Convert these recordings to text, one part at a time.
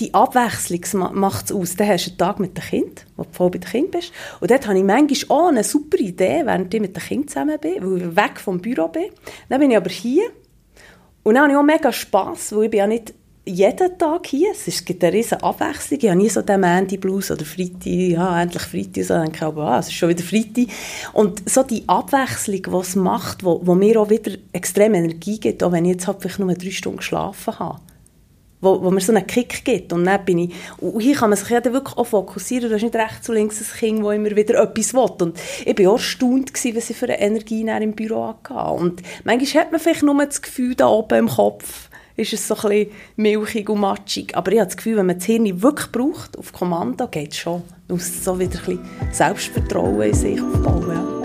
die Abwechslung macht es aus. Dann hast du einen Tag mit dem Kind, wo du voll bei dem Kind bist. Und dort habe ich manchmal auch eine super Idee, während ich mit dem Kind zusammen bin, weil ich weg vom Büro bin. Dann bin ich aber hier. Und dann habe ich auch mega Spass, weil ich bin ja nicht jeden Tag hier. Es gibt eine riesige Abwechslung. Ich habe nie so den Mandy Blues oder Freitag, ja, endlich Freitag. So denke ich aber, ah, es ist schon wieder Freitag. Und so die Abwechslung, die es macht, wo mir auch wieder extrem Energie gibt, auch wenn ich jetzt halt vielleicht nur drei Stunden geschlafen habe wo, wo mir so einen Kick gibt. Und dann bin ich, und hier kann man sich ja wirklich auch fokussieren. Du hast nicht rechts und links ein Kind, das immer wieder etwas will. Und ich war auch erstaunt, gewesen, was ich für eine Energie im Büro hatte. Und manchmal hat man vielleicht nur das Gefühl, da oben im Kopf ist es so ein bisschen milchig und matschig. Aber ich habe das Gefühl, wenn man das Hirn wirklich braucht, auf Kommando, geht es schon. Man muss so wieder ein bisschen Selbstvertrauen in sich aufbauen. Ja.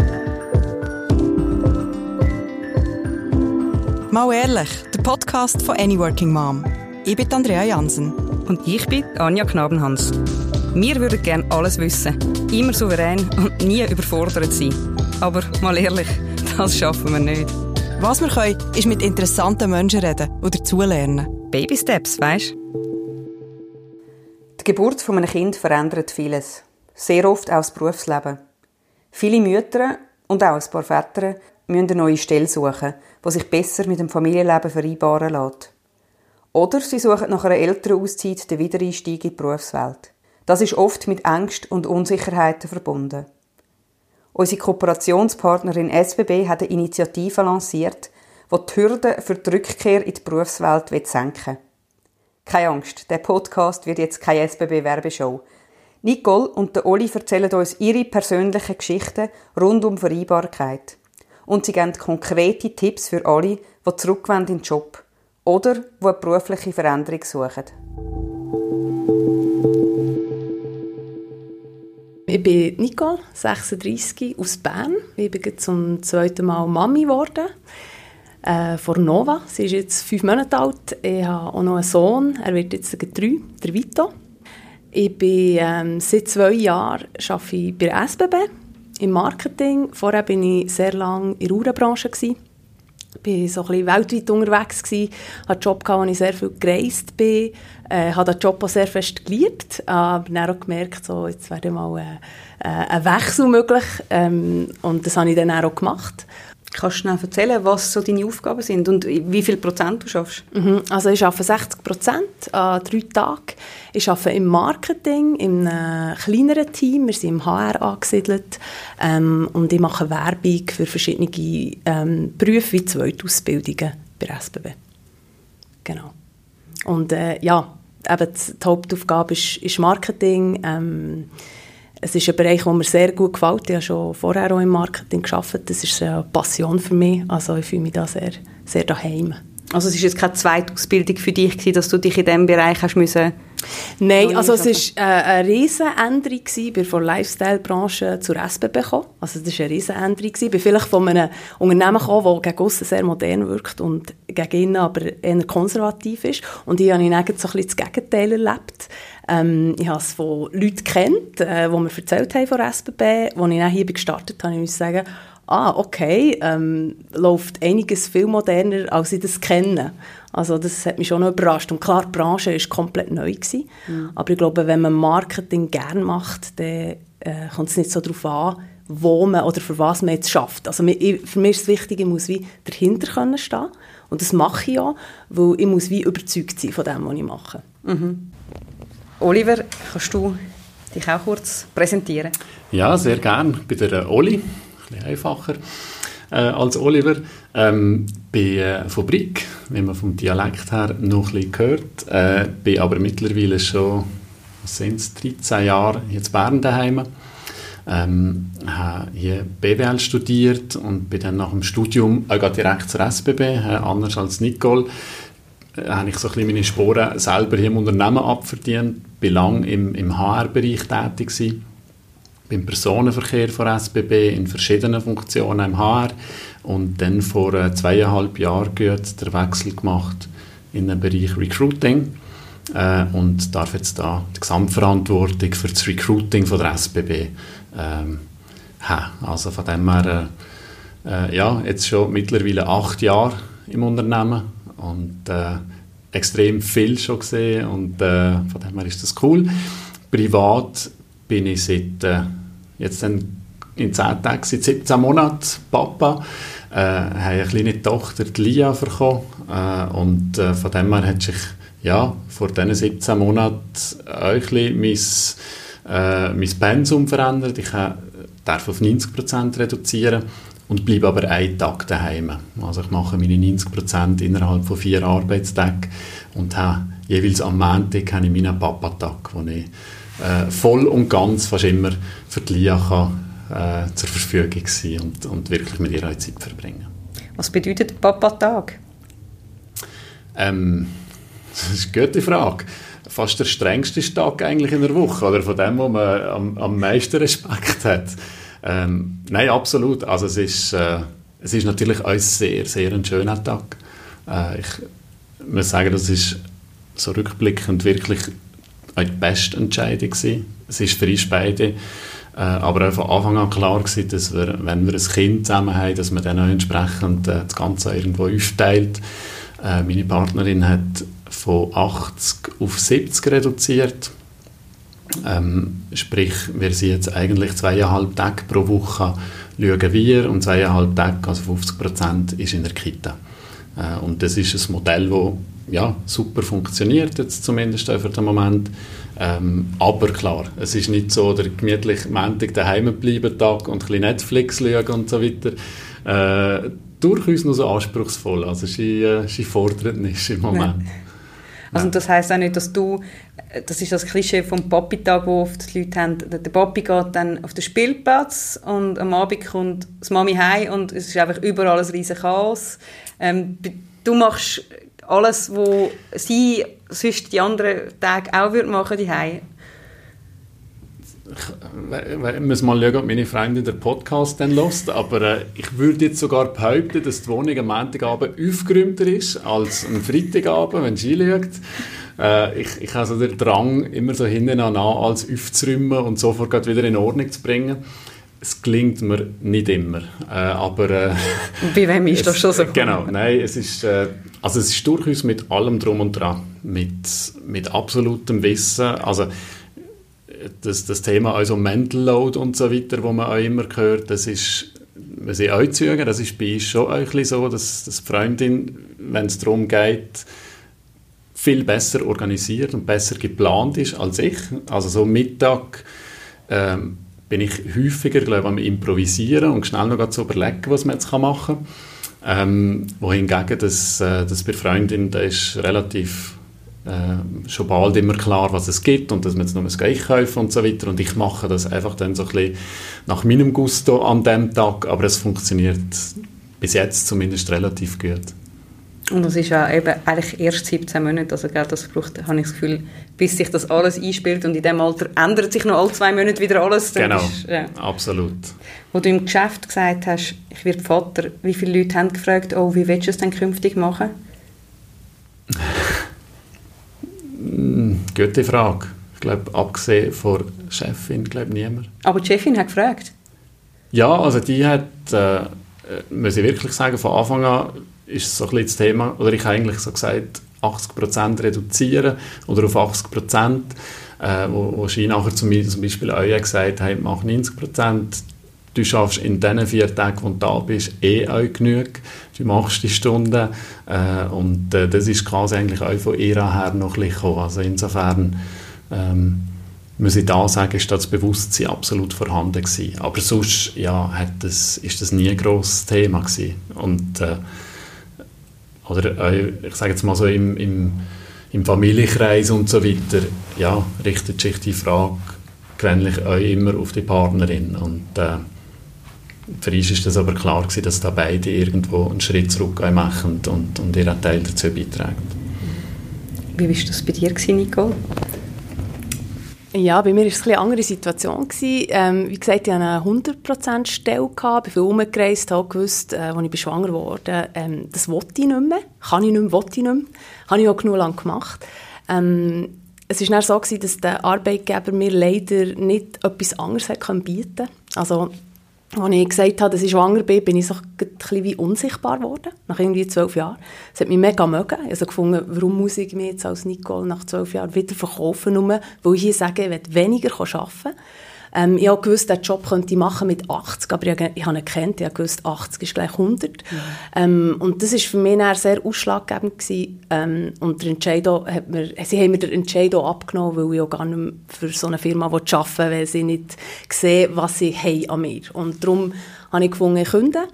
Mal ehrlich, der Podcast von Any Working Mom. Ich bin Andrea Jansen. Und ich bin Anja Knabenhans. Wir würden gerne alles wissen, immer souverän und nie überfordert sein. Aber mal ehrlich, das schaffen wir nicht. Was wir können, ist mit interessanten Menschen reden und dazulernen. Baby Steps, weißt Die Geburt von einem Kind verändert vieles. Sehr oft auch das Berufsleben. Viele Mütter und auch ein paar Väter müssen eine neue Stelle suchen, die sich besser mit dem Familienleben vereinbaren lässt. Oder sie suchen nach einer älteren Auszeit den Wiedereinstieg in die Berufswelt. Das ist oft mit Ängsten und Unsicherheiten verbunden. Unsere Kooperationspartnerin SBB hat eine Initiative lanciert, die die Hürden für die Rückkehr in die Berufswelt senken will. Keine Angst, der Podcast wird jetzt keine SBB-Werbeshow. Nicole und der Oli erzählen uns ihre persönlichen Geschichten rund um Vereinbarkeit. Und sie geben konkrete Tipps für alle, die zurückwenden in den Job oder die eine berufliche Veränderung suchen. Ich bin Nicole, 36, aus Bern. Ich bin zum zweiten Mal Mami geworden. Äh, von Nova. Sie ist jetzt fünf Monate alt. Ich habe auch noch einen Sohn. Er wird jetzt drei, der Vito. Ich bin ähm, seit zwei Jahren arbeite ich bei SBB im Marketing. Vorher war ich sehr lange in der Uhrenbranche bin so ein bisschen weltweit unterwegs gewesen, hatte einen Job gehabt, wo ich sehr viel gereist bin, äh, habe den Job auch sehr fest geliebt, aber dann auch gemerkt, so, jetzt wäre mal äh, äh, ein Wechsel möglich ähm, und das habe ich dann auch gemacht. Kannst du schnell erzählen, was so deine Aufgaben sind und wie viel Prozent du schaffst? Mhm. Also ich arbeite 60 Prozent an drei Tagen. Ich arbeite im Marketing, in einem kleineren Team. Wir sind im HR angesiedelt ähm, und ich mache Werbung für verschiedene ähm, Berufe wie Zweitausbildungen bei SBB. Genau. Und äh, ja, eben die Hauptaufgabe ist, ist Marketing. Ähm, es ist ein Bereich, der mir sehr gut gefällt. Ich habe schon vorher auch im Marketing gearbeitet. Das ist eine Passion für mich. Also ich fühle mich da sehr, sehr daheim. Also es ist jetzt keine Zweitausbildung für dich dass du dich in diesem Bereich hast müssen Nein, also es war äh, eine Riesenänderung bei der Lifestyle-Branche zur SBB gekommen. Also das war eine Riesenänderung. Ich bin vielleicht von einem Unternehmen gekommen, das gegen aussen sehr modern wirkt und gegen innen aber eher konservativ ist. Und ich habe in so ein bisschen das Gegenteil erlebt. Ähm, ich habe es von Leuten kennt, äh, die mir erzählt haben von der SBB. Als ich dann hier gestartet habe, muss ich sagen, ah, okay, ähm, läuft einiges viel moderner, als ich das kenne. Also das hat mich schon noch überrascht. Und klar, die Branche war komplett neu. Gewesen. Mhm. Aber ich glaube, wenn man Marketing gerne macht, dann äh, kommt es nicht so darauf an, wo man oder für was man jetzt schafft. Also für mich ist es wichtig, ich muss wie dahinter können stehen. Und das mache ich auch, weil ich muss wie überzeugt sein von dem, was ich mache. Mhm. Oliver, kannst du dich auch kurz präsentieren? Ja, sehr gerne. Ich bin der äh, Oli, ein bisschen einfacher äh, als Oliver. Ähm, bin äh, von Brick, wie man vom Dialekt her noch ein bisschen hört. Äh, bin aber mittlerweile schon, was sind es, 13 Jahre in Bern daheim. Ähm, habe hier BWL studiert und bin dann nach dem Studium auch direkt zur SBB, äh, anders als Nicole äh, habe ich so ein meine Sporen selber hier im Unternehmen abverdient, bin lange im, im HR-Bereich tätig gewesen, beim Personenverkehr von SBB in verschiedenen Funktionen im HR und dann vor äh, zweieinhalb Jahren gut der Wechsel gemacht in den Bereich Recruiting äh, und darf jetzt da die Gesamtverantwortung für das Recruiting von der SBB ähm, haben. Also von dem her, äh, äh, ja, jetzt schon mittlerweile acht Jahre im Unternehmen und äh, extrem viel schon gesehen und äh, von dem her ist das cool. Privat bin ich seit äh, jetzt in 10 Tagen, seit 17 Monaten Papa, äh, habe eine kleine Tochter, die Lia, bekommen äh, und äh, von dem her hat sich ja, vor diesen 17 Monaten ein bisschen mein, äh, mein Pensum verändert. Ich darf auf 90% reduzieren und bleibe aber einen Tag daheim. Also ich mache meine 90% innerhalb von vier Arbeitstagen und habe jeweils am Montag habe ich meinen Papatag, wo ich äh, voll und ganz fast immer für die Lia kann, äh, zur Verfügung sein und, und wirklich mit ihr Zeit verbringen. Was bedeutet Papatag? Ähm, das ist eine gute Frage. Fast der strengste Tag eigentlich in der Woche, oder von dem, wo man am, am meisten Respekt hat. Ähm, nein, absolut. Also es ist, äh, es ist natürlich ein sehr, sehr ein schöner Tag. Äh, ich muss sagen, das ist so rückblickend wirklich die beste Entscheidung gewesen. Es ist für uns beide äh, aber auch von Anfang an klar gewesen, dass wir, wenn wir ein Kind zusammen haben, dass man dann auch entsprechend äh, das Ganze irgendwo aufteilt. Äh, meine Partnerin hat von 80 auf 70 reduziert. Ähm, sprich, wir sind jetzt eigentlich zweieinhalb Tage pro Woche schauen wir und zweieinhalb Tage, also 50 Prozent, ist in der Kita. Äh, und das ist ein Modell, das ja, super funktioniert, jetzt zumindest für den Moment. Ähm, aber klar, es ist nicht so der gemütlich Montag daheim bleiben Tag und ein bisschen Netflix schauen und so weiter. Äh, durchaus noch so anspruchsvoll. Also sie, äh, sie fordert nicht im Moment. Ja. Also das heißt auch nicht, dass du, das ist das Klischee vom Papi-Tag, wo oft die Leute haben, der Papi geht dann auf den Spielplatz und am Abend kommt das Mami heim und es ist einfach überall ein riesen Chaos. Ähm, du machst alles, was sie sonst die anderen Tage auch würde machen die ich muss mal schauen, ob meine Freundin den Podcast dann hört, aber äh, ich würde jetzt sogar behaupten, dass die Wohnung am Montagabend aufgeräumter ist als am Freitagabend, wenn sie schaut. Äh, ich, ich habe so den Drang, immer so hinten an alles aufzuräumen und sofort wieder in Ordnung zu bringen. Es gelingt mir nicht immer, äh, aber... Äh, Bei wem ist es, das schon so? Genau, nein, es ist, äh, also es ist durchaus mit allem drum und dran, mit, mit absolutem Wissen, also das, das Thema also Mental Load und so weiter, wo man auch immer hört, das ist, wir sind auch Züge, das ist bei uns schon ein bisschen so, dass, dass die Freundin, wenn es darum geht, viel besser organisiert und besser geplant ist als ich. Also so Mittag ähm, bin ich häufiger, glaube am Improvisieren und schnell noch zu überlegen, was man jetzt machen kann. Ähm, wohingegen das, äh, das bei Freundin, da ist relativ äh, schon bald immer klar, was es gibt und dass man jetzt nur das einkaufen und so weiter. Und ich mache das einfach dann so ein bisschen nach meinem Gusto an dem Tag, aber es funktioniert bis jetzt zumindest relativ gut. Und das ist ja eben eigentlich erst 17 Monate, also gell, das braucht, habe ich das Gefühl, bis sich das alles einspielt und in dem Alter ändert sich noch alle zwei Monate wieder alles. Genau, ist, ja. absolut. Wo du im Geschäft gesagt hast, ich werde Vater, wie viele Leute haben gefragt, oh, wie willst du es denn künftig machen? Gute Frage. Ich glaube, abgesehen von Chefin, glaube niemand. Aber die Chefin hat gefragt? Ja, also die hat, äh, muss ich wirklich sagen, von Anfang an ist so ein das Thema, oder ich habe eigentlich so gesagt, 80% reduzieren oder auf 80%, äh, wo, wo sie nachher zum, zum Beispiel auch gesagt haben, mach 90%, du schaffst in diesen vier Tagen, wo du da bist, eh auch genug. Du machst die Stunden. Äh, und äh, das ist quasi eigentlich auch von ihr her noch ein bisschen Also insofern ähm, muss ich da sagen, ist das Bewusstsein absolut vorhanden gewesen. Aber sonst ja, hat das, ist das nie ein grosses Thema gewesen. Und, äh, oder äh, ich sage jetzt mal so im, im, im Familienkreis und so weiter, ja, richtet sich die Frage gewöhnlich auch immer auf die Partnerin. Und äh, für uns ist das aber klar gewesen, dass da beide irgendwo einen Schritt zurück machen und, und ihren Teil dazu beitragen. Wie war das bei dir, Nicole? Ja, bei mir war es eine andere Situation. Ähm, wie gesagt, ich hatte eine 100% Stelle, gehabt, bin viel umgereist, habe gewusst, äh, als ich schwanger wurde, ähm, das wollte ich nicht mehr, kann ich nicht mehr, wollte ich nicht mehr. Habe ich auch genug lang gemacht. Ähm, es war dann so, gewesen, dass der Arbeitgeber mir leider nicht etwas anderes bieten konnte. Also als ich gesagt habe, dass ich schwanger bin, bin ich so ein wie unsichtbar geworden, nach irgendwie zwölf Jahren. Es hat mich mega mögen. Ich also gefunden, warum muss ich mich jetzt als Nicole nach zwölf Jahren wieder verkaufen, nur weil ich hier sage, ich weniger arbeiten ähm, ich habe gewusst, diesen Job könnte ich machen mit 80, aber ich, ich habe ihn gekannt, ich habe gewusst, 80 ist gleich 100. Mhm. Ähm, und das war für mich sehr ausschlaggebend gewesen. Ähm, und der Entscheid hat mir, sie haben mir den Entscheid abgenommen, weil ich auch gar nicht mehr für so eine Firma arbeiten will, weil sie nicht sehen, was sie haben an mir. Und darum habe ich gefunden, ich kündige.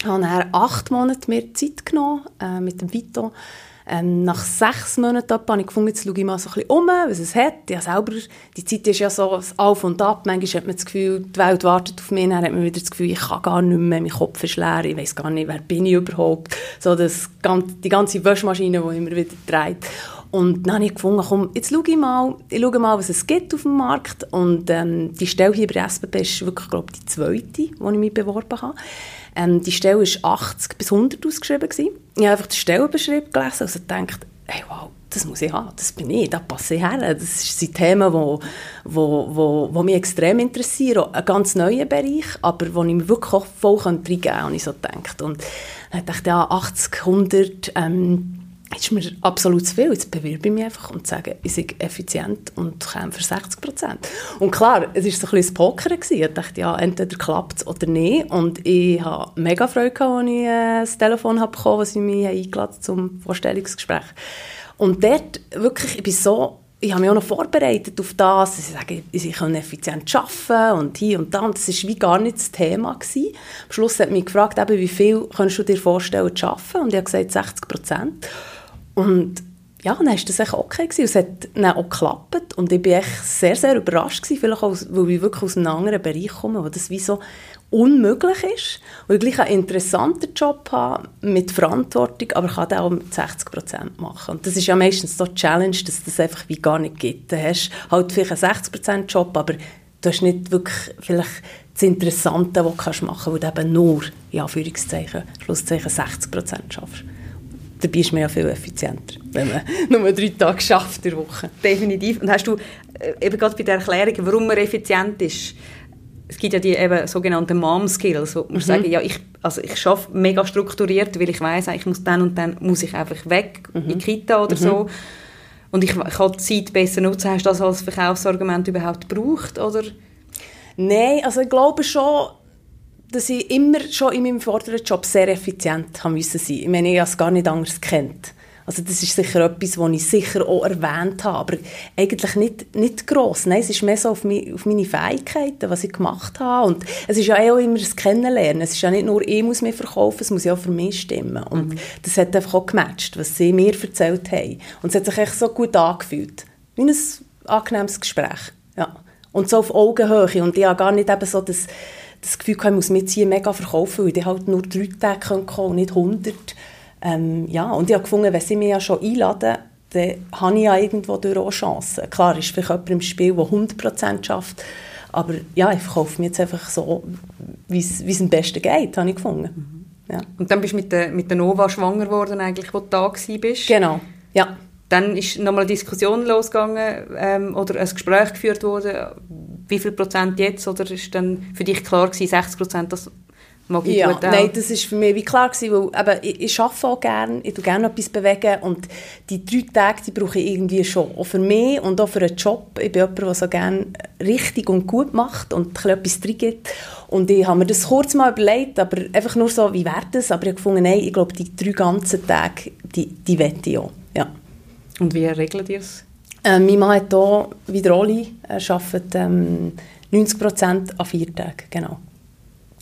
Ich habe nachher acht Monate mehr Zeit genommen äh, mit dem Vito ähm, nach sechs Monaten habe ich gefunden, jetzt schaue ich mal so ein bisschen um, was es hat. Ja, selber, die Zeit ist ja so auf und ab. Manchmal hat man das Gefühl, die Welt wartet auf mich. Dann hat man wieder das Gefühl, ich kann gar nicht mehr, mein Kopf ist leer, ich weiß gar nicht, wer bin ich überhaupt. So das, die ganze Waschmaschine, die immer wieder dreht. Und dann habe ich gefunden, komm, jetzt schaue ich mal, ich schaue mal, was es gibt auf dem Markt. Und ähm, die Stelle hier bei SBB ist wirklich, glaube ich, die zweite, wo ich mich beworben habe. Ähm, die Stelle war 80 bis 100 ausgeschrieben. Gewesen. Ich habe einfach den Stellenbeschrieb gelesen und also gedacht, hey, wow, das muss ich haben, das bin ich, da passe ich her. Das sind Themen, die wo, wo, wo, wo mich extrem interessieren. Ein ganz neuer Bereich, aber wo ich mir wirklich auch voll reingeben kann, habe ich so gedacht. Und dann dachte ich, ja, 80, 100, ähm, ist mir absolut zu viel. Jetzt bewerbe ich mich einfach und sage, ich bin effizient und komme für 60 Prozent. Und klar, es war so ein bisschen das Pokern. Ich dachte, ja, entweder klappt es oder nicht. Und ich hatte mega Freude, als ich äh, das Telefon habe bekommen sie mich eingeladen zum Vorstellungsgespräch. Und dort wirklich, ich bin so ich habe mich auch noch vorbereitet auf das, dass ich sage, sie können effizient arbeiten und hier und da. Und das war wie gar nicht das Thema. Gewesen. Am Schluss hat mich gefragt, eben, wie viel kannst du dir vorstellen zu arbeiten? Und ich habe gesagt, 60 Prozent. Und ja, dann war das echt okay gewesen. Es hat dann auch geklappt und ich war echt sehr, sehr überrascht gewesen, vielleicht auch, weil ich wirklich aus einem anderen Bereich komme, wo das wie so unmöglich ist und ich gleich einen interessanten Job habe mit Verantwortung, aber kann den auch mit 60 Prozent machen. Und das ist ja meistens so die Challenge, dass das einfach wie gar nicht geht. Du hast halt vielleicht einen 60 Prozent Job, aber du hast nicht wirklich vielleicht das Interessante, was du machen kannst, weil du eben nur, in Anführungszeichen, Schlusszeichen 60 Prozent schaffst dabei ist man ja viel effizienter, wenn man nur drei Tage schafft in der Woche. Definitiv. Und hast du äh, eben gerade bei der Erklärung, warum man effizient ist, es gibt ja die eben sogenannten Mom-Skills, wo man mhm. sagen, ja, ich, also ich arbeite mega strukturiert, weil ich weiß, ich muss dann und dann muss ich einfach weg mhm. in die Kita oder mhm. so. Und ich, ich kann die Zeit besser nutzen. Hast du das als Verkaufsargument überhaupt gebraucht, oder? Nein, also ich glaube schon, dass ich immer schon in meinem vorderen Job sehr effizient haben müssen sein. Ich meine, ich habe es gar nicht anders kennt. Also das ist sicher etwas, was ich sicher auch erwähnt habe, aber eigentlich nicht, nicht gross. Nein, es ist mehr so auf, mich, auf meine Fähigkeiten, was ich gemacht habe. Und es ist ja auch immer das Kennenlernen. Es ist ja nicht nur, ich muss mich verkaufen, es muss ja auch für mich stimmen. Und mhm. das hat einfach auch gematcht, was sie mir erzählt haben. Und es hat sich echt so gut angefühlt. Wie ein angenehmes Gespräch. Ja. Und so auf Augenhöhe. Und ich habe gar nicht eben so das das Gefühl ich muss mich jetzt hier mega verkaufen, weil ich halt nur drei Tage kommen können und nicht 100. Ähm, ja, und ich habe gefunden, wenn sie mich ja schon einladen, dann habe ich ja irgendwo durch auch Chancen. Klar ist vielleicht jemand im Spiel, der 100% schafft, aber ja, ich verkaufe mich jetzt einfach so, wie es am besten geht, habe ich gefunden. Mhm. Ja. Und dann bist du mit der, mit der Nova schwanger geworden, eigentlich, wo du da warst? Genau, ja. Dann ist nochmal eine Diskussion losgegangen ähm, oder ein Gespräch geführt worden wie viel Prozent jetzt? Oder ist dann für dich klar gewesen, 60 Prozent, das mag ich ja, gut auch? Nein, das ist für mich wie klar gewesen, weil eben, ich, ich arbeite auch gerne, ich tue gerne etwas bewegen und die drei Tage, die brauche ich irgendwie schon. Auch für mich und auch für einen Job. Ich bin jemand, der so gerne richtig und gut macht und etwas drin gibt. Und ich habe mir das kurz mal überlegt, aber einfach nur so, wie wäre das? Aber ich habe gefunden, nein, ich glaube, die drei ganzen Tage, die, die wette ich auch. Und wie regelt ihr es? Äh, mein Mann hat hier, wie der Oli, arbeitet ähm, 90 Prozent an vier Tagen, genau.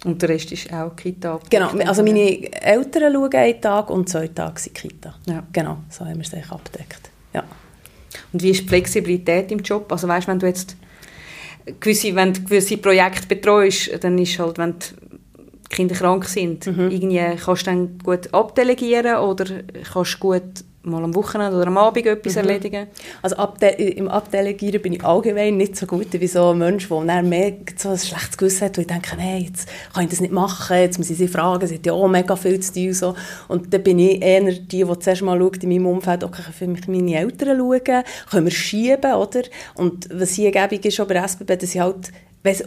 Und der Rest ist auch Kita? Genau, also meine Eltern schauen einen Tag und zwei Tage sind Kita. Ja. Genau, so haben wir es abgedeckt. Ja. Und wie ist die Flexibilität im Job? Also weißt, wenn du jetzt gewisse, wenn du gewisse Projekte betreust, dann ist halt, wenn die Kinder krank sind, mhm. irgendwie kannst du dann gut abdelegieren oder kannst du gut mal am Wochenende oder am Abend etwas mhm. erledigen? Also Abde im Abdelegieren bin ich allgemein nicht so gut wie so ein Mensch, der mehr so ein schlechtes Gewissen hat, wo ich denke, hey, jetzt kann ich das nicht machen, jetzt muss ich sie fragen, sie hat ja auch mega viel zu tun. So. Und dann bin ich eher die, die zuerst mal schaut in meinem Umfeld, okay, für mich meine Eltern schauen, können wir schieben, oder? Und was hier gäbig ist, bei SBB, dass ich halt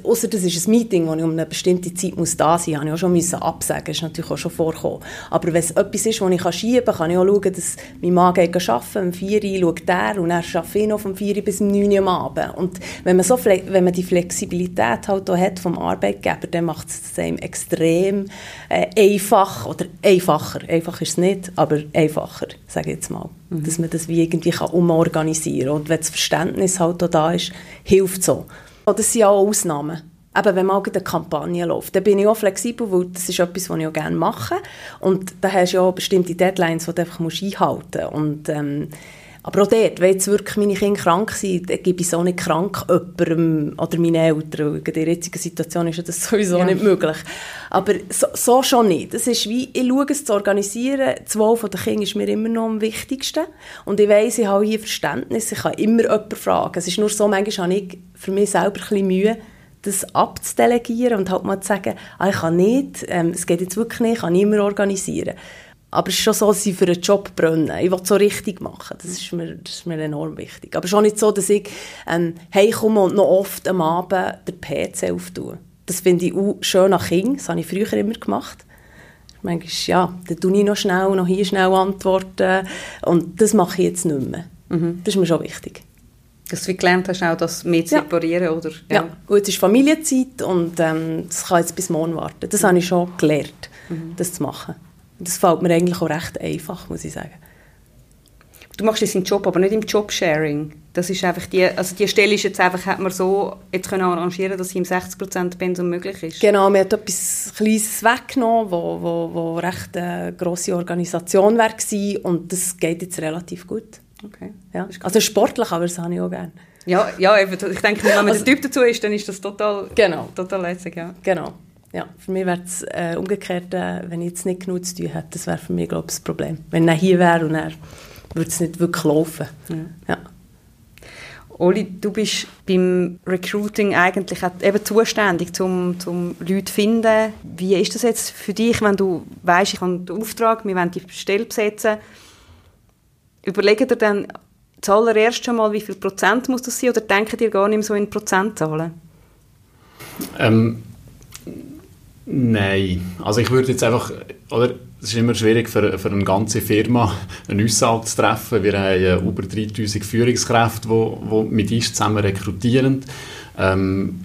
Außer das ist ein Meeting, wo ich um eine bestimmte Zeit muss da sein muss, habe ich auch schon müssen absagen. Das ist natürlich auch schon vorgekommen. Aber wenn es etwas ist, wo ich schieben kann, kann ich auch schauen, dass mein Mann geht arbeiten, um 4 Uhr schaut er und er arbeitet ich noch von 4 Uhr bis 9 Uhr am Abend. Und wenn man, so, wenn man die Flexibilität halt auch hat vom Arbeitgeber, dann macht es einem extrem äh, einfach, oder einfacher, einfach ist es nicht, aber einfacher, sage ich jetzt mal. Mhm. Dass man das wie irgendwie kann umorganisieren kann. Und wenn das Verständnis halt auch da ist, hilft es so. Das sind auch Ausnahmen. Eben, wenn mal eine Kampagne läuft, dann bin ich auch flexibel, weil das ist etwas, was ich auch gerne mache. Und da hast du ja auch bestimmte Deadlines, die du einfach einhalten musst. Und, ähm, aber auch dort, wenn jetzt wirklich meine Kinder krank sind, dann gebe ich es auch nicht krank jemandem oder meinen Eltern. In der jetzigen Situation ist das sowieso ja. nicht möglich. Aber so, so, schon nicht. Das ist wie, ich schaue es zu organisieren. Das Wohl der Kinder ist mir immer noch am wichtigsten. Und ich weiss, ich habe hier Verständnis. Ich kann immer jemanden fragen. Es ist nur so, manchmal habe ich für mich selber ein bisschen Mühe, das abzudelegieren und halt mal zu sagen, ah, ich kann nicht, ähm, es geht jetzt wirklich nicht, ich kann nicht mehr organisieren. Aber es ist schon so, dass ich für einen Job brenne. Ich will es so richtig machen. Das ist, mir, das ist mir enorm wichtig. Aber schon nicht so, dass ich ähm, heimkomme und noch oft am Abend den PC auftue. Das finde ich auch schön nach Kind. Das habe ich früher immer gemacht. Manchmal, ja, dann tue ich noch schnell, noch hier schnell antworten. Und das mache ich jetzt nicht mehr. Mhm. Das ist mir schon wichtig. Dass du gelernt hast, auch das mehr zu separieren, ja. oder? Ja, ja. Und es ist Familienzeit und ähm, das kann jetzt bis morgen warten. Das mhm. habe ich schon gelernt, mhm. das zu machen. Das fällt mir eigentlich auch recht einfach, muss ich sagen. Du machst das im Job, aber nicht im Jobsharing. Das ist einfach die, also die Stelle ist jetzt einfach, hat man so jetzt können arrangieren, dass sie im 60% Pensum möglich ist. Genau, man hat etwas Kleines weggenommen, wo, wo, wo recht eine grosse Organisation war und das geht jetzt relativ gut. Okay. Ja. Also sportlich, aber das habe ich auch gerne. Ja, ja ich denke, wenn man also, der Typ dazu ist, dann ist das total, genau. total lässig. Ja. Genau. Ja, für mich wäre es äh, umgekehrt, äh, wenn ich jetzt nicht genug zu tun hätte, das wäre für mich, glaube ich, das Problem. Wenn er hier wäre und er würde es nicht wirklich laufen. Ja. ja. Oli, du bist beim Recruiting eigentlich eben zuständig, um, um Leute zu finden. Wie ist das jetzt für dich, wenn du weißt, ich habe den Auftrag, wir wollen die Stelle besetzen? Überlegt ihr dann zuallererst schon mal, wie viel Prozent muss das sein, oder denkt ihr gar nicht mehr so in Prozentzahlen? Ähm, Nein, also ich würde jetzt einfach, oder es ist immer schwierig für, für eine ganze Firma eine Aussage zu treffen. Wir haben über 3000 Führungskräfte, die, die mit uns zusammen rekrutieren. Ähm,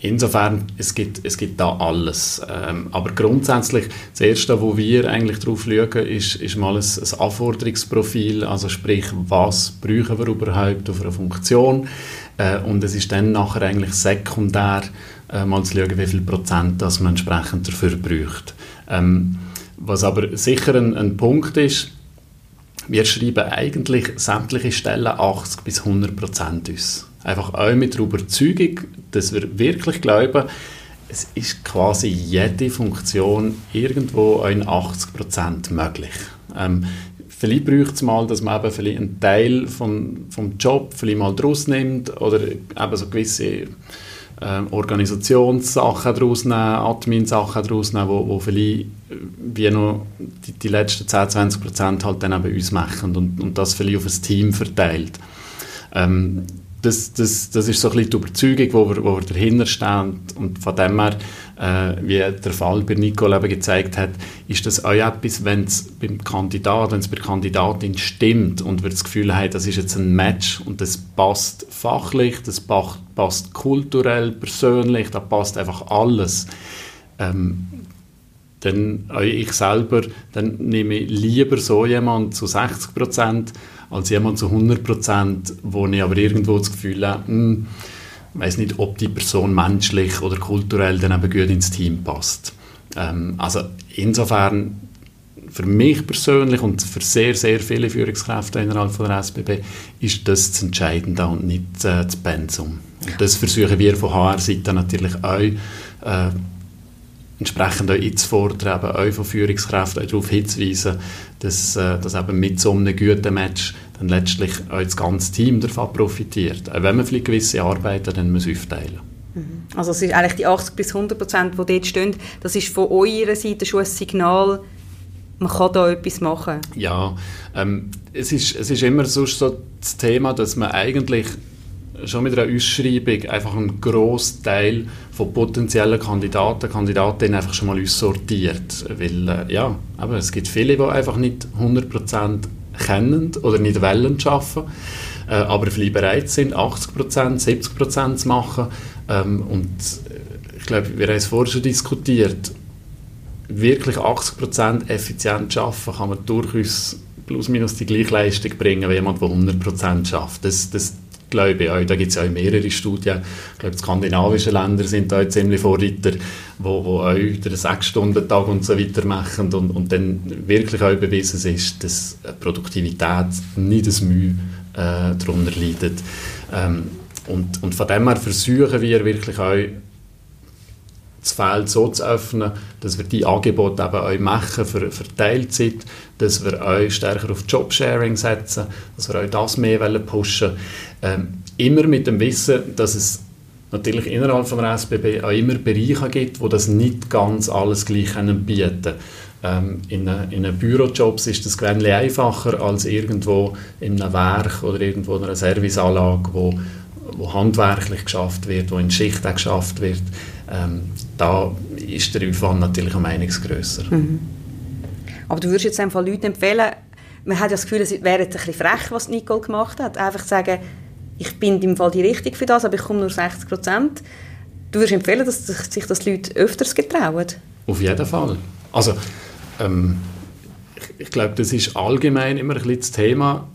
insofern, es gibt, es gibt da alles. Ähm, aber grundsätzlich, das Erste, wo wir eigentlich drauf schauen, ist, ist mal ein, ein Anforderungsprofil, also sprich, was brauchen wir überhaupt auf einer Funktion. Äh, und es ist dann nachher eigentlich sekundär, äh, mal zu schauen, wie viel Prozent das man entsprechend dafür braucht. Ähm, was aber sicher ein, ein, Punkt ist, wir schreiben eigentlich sämtliche Stellen 80 bis 100 Prozent aus. Einfach auch mit der Überzeugung, dass wir wirklich glauben, es ist quasi jede Funktion irgendwo in 80 Prozent möglich. Ähm, vielleicht braucht es mal, dass man eben vielleicht einen Teil von, vom Job vielleicht mal draus nimmt oder eben so gewisse äh, Organisationssachen daraus nehmen, Admin-Sachen daraus nehmen, wo vielleicht äh, wie noch die, die letzten 10-20 Prozent halt dann bei uns machen und, und das vielleicht auf ein Team verteilt. Ähm, das, das, das ist so ein bisschen die Überzeugung, wo wir, wo wir dahinter stehen. Und von dem her, äh, wie der Fall bei Nicole eben gezeigt hat, ist das auch etwas, wenn es beim Kandidat, wenn es bei der Kandidatin stimmt und wir das Gefühl haben, das ist jetzt ein Match und das passt fachlich, das passt kulturell, persönlich, da passt einfach alles. Ähm, dann ich selber, dann nehme ich lieber so jemanden zu 60 Prozent als jemand zu 100 Prozent, wo ich aber irgendwo das Gefühl habe, hm, weiß nicht, ob die Person menschlich oder kulturell dann eben gut ins Team passt. Ähm, also insofern für mich persönlich und für sehr, sehr viele Führungskräfte innerhalb von der SBB ist das das Entscheidende und nicht äh, das Pensum. Und das versuchen wir von HR-Seite natürlich auch äh, entsprechend auch einzufordern, eben auch von Führungskräften darauf hinzuweisen, dass, äh, dass eben mit so einem guten Match dann letztlich auch das ganze Team davon profitiert. Auch wenn man vielleicht gewisse Arbeiten dann muss aufteilen. Mhm. Also es ist eigentlich die 80 bis 100 Prozent, die dort stehen, das ist von eurer Seite schon ein Signal, man kann da etwas machen. Ja, ähm, es, ist, es ist immer so das Thema, dass man eigentlich schon mit einer Ausschreibung einfach einen grossen Teil von potenziellen Kandidaten, Kandidatinnen einfach schon mal aussortiert. Weil, äh, ja, aber es gibt viele, die einfach nicht 100% kennen oder nicht wollen arbeiten, äh, aber vielleicht bereit sind, 80%, 70% zu machen. Ähm, und äh, ich glaube, wir haben es vorher schon diskutiert, wirklich 80% effizient arbeiten kann man durchaus plus minus die gleiche Leistung bringen wie jemand, der 100% schafft. Das, das glaube ich auch. Da gibt es ja mehrere Studien. Ich glaube, die skandinavischen Länder sind da ziemlich Vorreiter, wo, wo auch den 6-Stunden-Tag und so weiter machen und, und dann wirklich auch bewiesen ist, dass Produktivität nicht das Mühe äh, darunter leidet. Ähm, und, und von dem her versuchen wir wirklich auch das Feld so zu öffnen, dass wir die Angebote eben auch machen für, für Teilzeit, dass wir auch stärker auf Jobsharing setzen, dass wir auch das mehr pushen ähm, Immer mit dem Wissen, dass es natürlich innerhalb von der SBB auch immer Bereiche gibt, wo das nicht ganz alles gleich können bieten ähm, in, in einem Bürojobs ist das ein einfacher als irgendwo in einem Werk oder irgendwo in einer Serviceanlage, wo, wo handwerklich geschafft wird, wo in Schicht auch geschafft wird. Ähm, da ist der Aufwand natürlich um einiges grösser. Mhm. Aber du würdest jetzt einfach Leuten empfehlen, man hat ja das Gefühl, es wäre jetzt ein bisschen frech, was Nicole gemacht hat, einfach sagen, ich bin im Fall die Richtige für das, aber ich komme nur 60 Prozent. Du würdest empfehlen, dass sich das Leute öfters getrauen? Auf jeden Fall. Also, ähm, ich, ich glaube, das ist allgemein immer ein bisschen das Thema.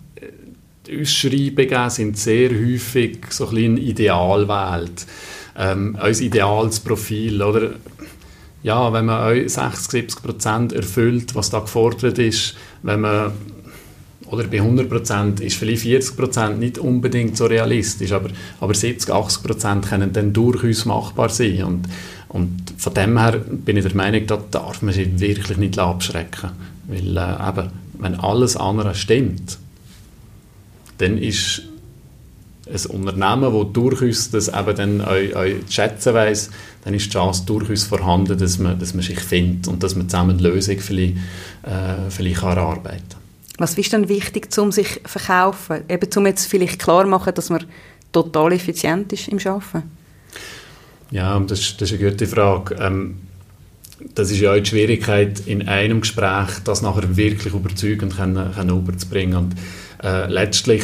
Die Ausschreibungen sind sehr häufig so ein bisschen Idealwelt. Ähm, ein ideales Profil, oder? Ja, wenn man 60, 70 Prozent erfüllt, was da gefordert ist, wenn man oder bei 100 Prozent ist vielleicht 40 Prozent nicht unbedingt so realistisch, aber, aber 70, 80 Prozent können dann durchaus machbar sein. Und, und von dem her bin ich der Meinung, da darf man sich wirklich nicht abschrecken. Weil äh, eben, wenn alles andere stimmt, dann ist ein Unternehmen, das durchaus das eben dann auch, auch schätzen weiss, dann ist die Chance durchaus vorhanden, dass man, dass man sich findet und dass man zusammen eine Lösung vielleicht, äh, vielleicht erarbeiten kann. Was ist dann wichtig, um sich zu verkaufen? Eben, um jetzt vielleicht klar machen, dass man total effizient ist im Arbeiten? Ja, das, das ist eine gute Frage. Ähm, das ist ja auch die Schwierigkeit, in einem Gespräch das nachher wirklich überzeugend können, können überzubringen. Und äh, letztlich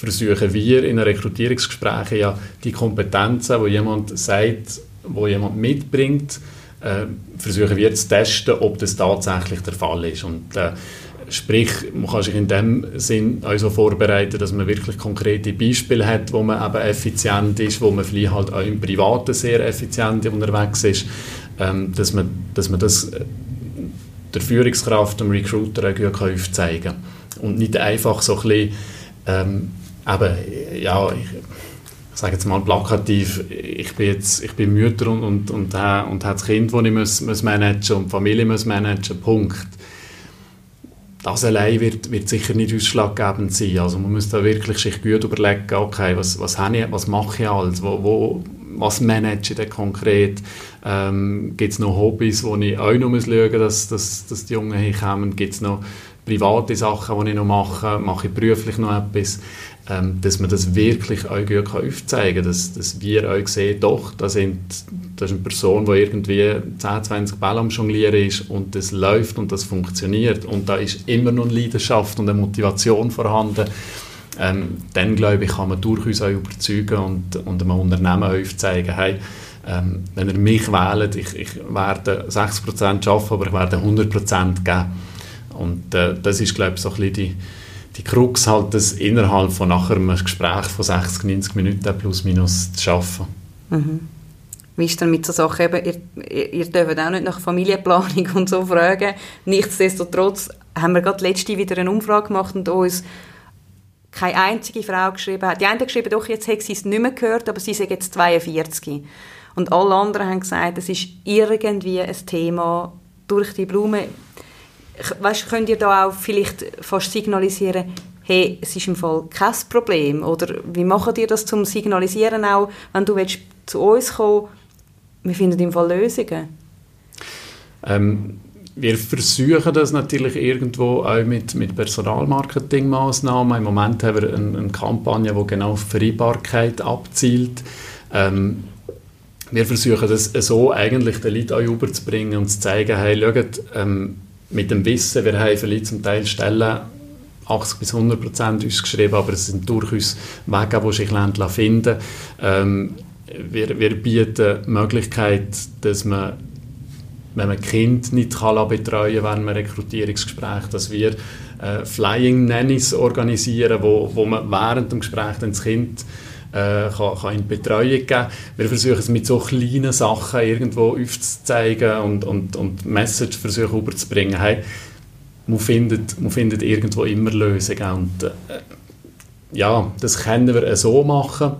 versuchen wir in Rekrutierungsgesprächen ja die Kompetenzen, wo jemand sagt, wo jemand mitbringt, äh, versuchen wir zu testen, ob das tatsächlich der Fall ist. Und äh, Sprich, man kann sich in dem Sinn also vorbereiten, dass man wirklich konkrete Beispiele hat, wo man eben effizient ist, wo man vielleicht halt auch im Privaten sehr effizient unterwegs ist, ähm, dass, man, dass man das äh, der Führungskraft, dem Recruiter auch gut aufzeigen kann. Und nicht einfach so ein bisschen, ähm, eben, ja, ich, sage jetzt mal plakativ, ich bin jetzt ich bin Mutter und, und, und, und, habe das Kind, das ich muss, muss managen und die Familie muss managen, Punkt. Das allein wird, wird sicher nicht ausschlaggebend sein. Also man muss da wirklich sich gut überlegen, okay, was, was, ich, was mache ich alles, wo, wo, was manage ich denn konkret, ähm, gibt es noch Hobbys, wo ich auch noch schauen muss, dass, dass, dass die Jungen hinkommen, gibt es noch private Sachen, die ich noch mache, mache ich beruflich noch etwas, ähm, dass man das wirklich auch gut aufzeigen kann, dass, dass wir euch sehen, doch, das, sind, das ist eine Person, die irgendwie 10, 20 Bälle am Jonglieren ist und das läuft und das funktioniert und da ist immer noch eine Leidenschaft und eine Motivation vorhanden, ähm, dann glaube ich, kann man durchaus auch überzeugen und, und einem Unternehmen aufzeigen, hey, ähm, wenn ihr mich wählt, ich, ich werde 60% arbeiten, aber ich werde 100% geben. Und äh, das ist, glaube ich, so ein bisschen die, die Krux halt, das innerhalb von nachher einem Gespräch von 60, 90 Minuten plus minus zu schaffen. Mhm. Wie ist dann mit so Sachen eben, ihr, ihr, dürft auch nicht nach Familienplanung und so fragen. Nichtsdestotrotz haben wir gerade letzte wieder eine Umfrage gemacht und uns keine einzige Frau geschrieben hat. Die eine geschrieben, doch, jetzt hätte sie es nicht mehr gehört, aber sie sind jetzt 42. Und alle anderen haben gesagt, es ist irgendwie ein Thema durch die Blume weißt, könnt ihr da auch vielleicht fast signalisieren, hey, es ist im Fall kein Problem? Oder wie macht ihr das zum Signalisieren auch, wenn du willst, zu uns kommen wir finden im Fall Lösungen? Ähm, wir versuchen das natürlich irgendwo auch mit, mit Personalmarketingmaßnahmen. Im Moment haben wir eine, eine Kampagne, die genau auf Vereinbarkeit abzielt. Ähm, wir versuchen das so eigentlich den Leuten auch überzubringen und zu zeigen, hey, schaut, ähm, mit dem Wissen, wir haben vielleicht zum Teil Stellen 80 bis 100 Prozent geschrieben, aber es sind durchaus Wege, die sich finden ähm, wir, wir bieten die Möglichkeit, dass man wenn man Kind nicht kann betreuen kann während einem Rekrutierungsgespräch, dass wir äh, Flying Nannies organisieren, wo, wo man während dem Gespräch dann das Kind äh, kann, kann in Betreuung geben. Wir versuchen es mit so kleinen Sachen irgendwo aufzuzeigen und, und, und Message versuchen überzubringen. Hey, man findet, man findet irgendwo immer Lösungen. Und, äh, ja, das können wir so machen.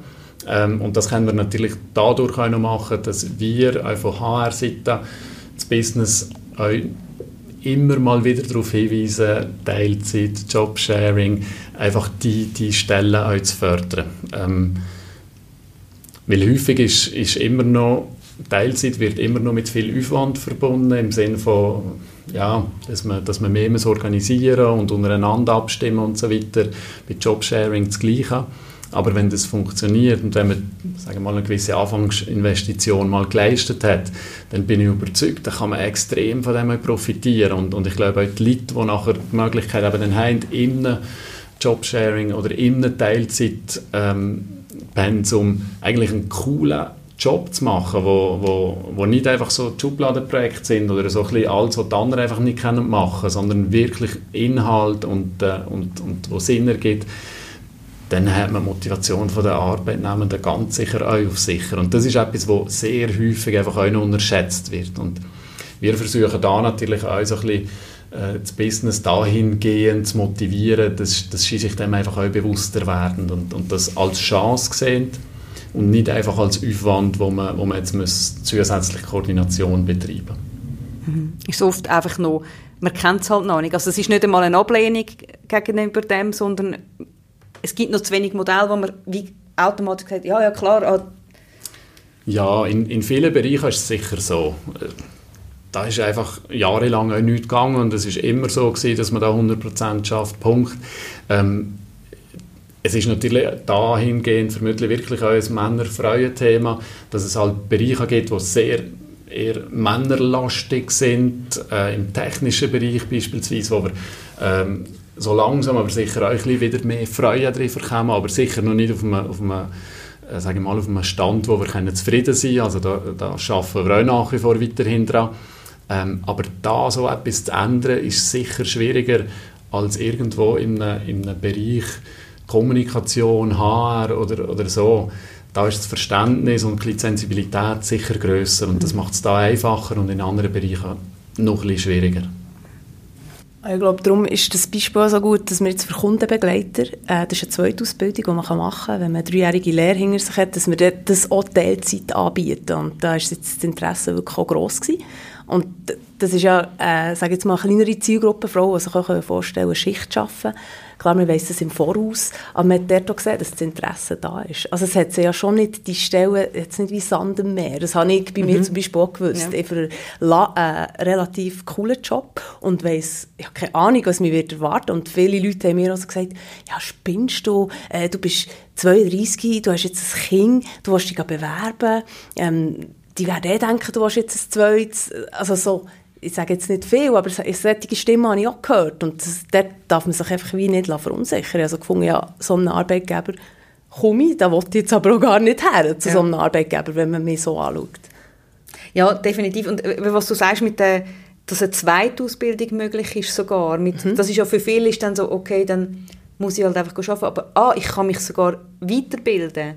Ähm, und das können wir natürlich dadurch auch noch machen, dass wir auch von HR-Seite das Business auch immer mal wieder darauf hinweisen, Teilzeit, Jobsharing, einfach die, die Stellen auch zu fördern. Ähm, weil häufig ist, ist immer noch, Teilzeit wird immer noch mit viel Aufwand verbunden, im Sinne von, ja, dass man, dass man mehr organisieren und untereinander abstimmen und so weiter. Bei Jobsharing das Gleiche. Aber wenn das funktioniert und wenn man sagen wir mal, eine gewisse Anfangsinvestition mal geleistet hat, dann bin ich überzeugt, da kann man extrem von dem profitieren. Und, und ich glaube auch die Leute, die nachher die Möglichkeit haben, dann haben, in einem Jobsharing oder in einem Teilzeit ähm, Pensum eigentlich einen coolen Job zu machen, wo, wo, wo nicht einfach so Schubladenprojekte sind oder so ein alles, was die anderen einfach nicht können machen, sondern wirklich Inhalt und, äh, und, und wo Sinn ergibt, dann hat man Motivation von der Arbeitnehmenden ganz sicher auch auf sicher. Und das ist etwas, was sehr häufig einfach auch noch unterschätzt wird. Und wir versuchen da natürlich auch so ein bisschen äh, das Business dahingehend zu motivieren, dass, dass sie sich dem einfach auch bewusster werden und, und das als Chance sehen und nicht einfach als Aufwand, wo man, wo man jetzt muss zusätzliche Koordination betreiben mhm. Ist oft einfach noch, man kennt es halt noch nicht. Also es ist nicht einmal eine Ablehnung gegenüber dem, sondern es gibt noch zu wenig Modelle, wo man wie automatisch sagt, ja, ja, klar. Ah. Ja, in, in vielen Bereichen ist es sicher so. Da ist einfach jahrelang auch nichts gegangen und es ist immer so gewesen, dass man da 100% schafft, Punkt. Ähm, es ist natürlich dahingehend vermutlich wirklich auch ein Männer-Frauen-Thema, dass es halt Bereiche gibt, die sehr eher männerlastig sind, äh, im technischen Bereich beispielsweise, wo wir ähm, so langsam aber sicher auch ein wieder mehr Freude drin kommen, aber sicher noch nicht auf einem, auf einem äh, sage ich mal, auf einem Stand, wo wir können zufrieden sein können. Also da, da arbeiten wir auch nach wie vor weiterhin dran. Ähm, aber da so etwas zu ändern, ist sicher schwieriger als irgendwo in einem, in einem Bereich Kommunikation, HR oder, oder so. Da ist das Verständnis und die Sensibilität sicher grösser und das macht es da einfacher und in anderen Bereichen noch ein bisschen schwieriger. Ich glaube, darum ist das Beispiel so gut, dass wir jetzt für Kundenbegleiter, äh, das ist eine zweite Ausbildung, die man machen kann, wenn man eine dreijährige Lehre hinter sich hat, dass wir das auch Teilzeit anbieten. Und da war jetzt das Interesse wirklich auch gross gewesen. Und das ist ja, äh, sage jetzt mal, eine kleinere Zielgruppe Frauen, die sich auch vorstellen können, Schicht zu arbeiten. Klar, man weiss das im Voraus, aber man hat dort auch gesehen, dass das Interesse da ist. Also es hat ja schon nicht die Stelle, jetzt nicht wie Sand im Meer. Das habe ich bei mhm. mir zum Beispiel auch gewusst. Ja. Ich habe einen äh, relativ coolen Job und weiss, ich habe keine Ahnung, was mich wird erwarten Und viele Leute haben mir also gesagt, ja, spinnst du, äh, du bist 32, du hast jetzt ein Kind, du willst dich bewerben, ähm, die werden eh denken, du hast jetzt ein zweites, also so, ich sage jetzt nicht viel, aber solche Stimmen habe ich auch gehört und das, dort darf man sich einfach wie nicht verunsichern. Also gefunden, ja, so ein Arbeitgeber komme ich, da wollte ich jetzt aber auch gar nicht her, zu ja. so einem Arbeitgeber, wenn man mich so anschaut. Ja, definitiv. Und äh, was du sagst mit der dass eine zweite Ausbildung möglich ist sogar. Mit, mhm. Das ist ja für viele ist dann so, okay, dann muss ich halt einfach arbeiten, aber ah, ich kann mich sogar weiterbilden.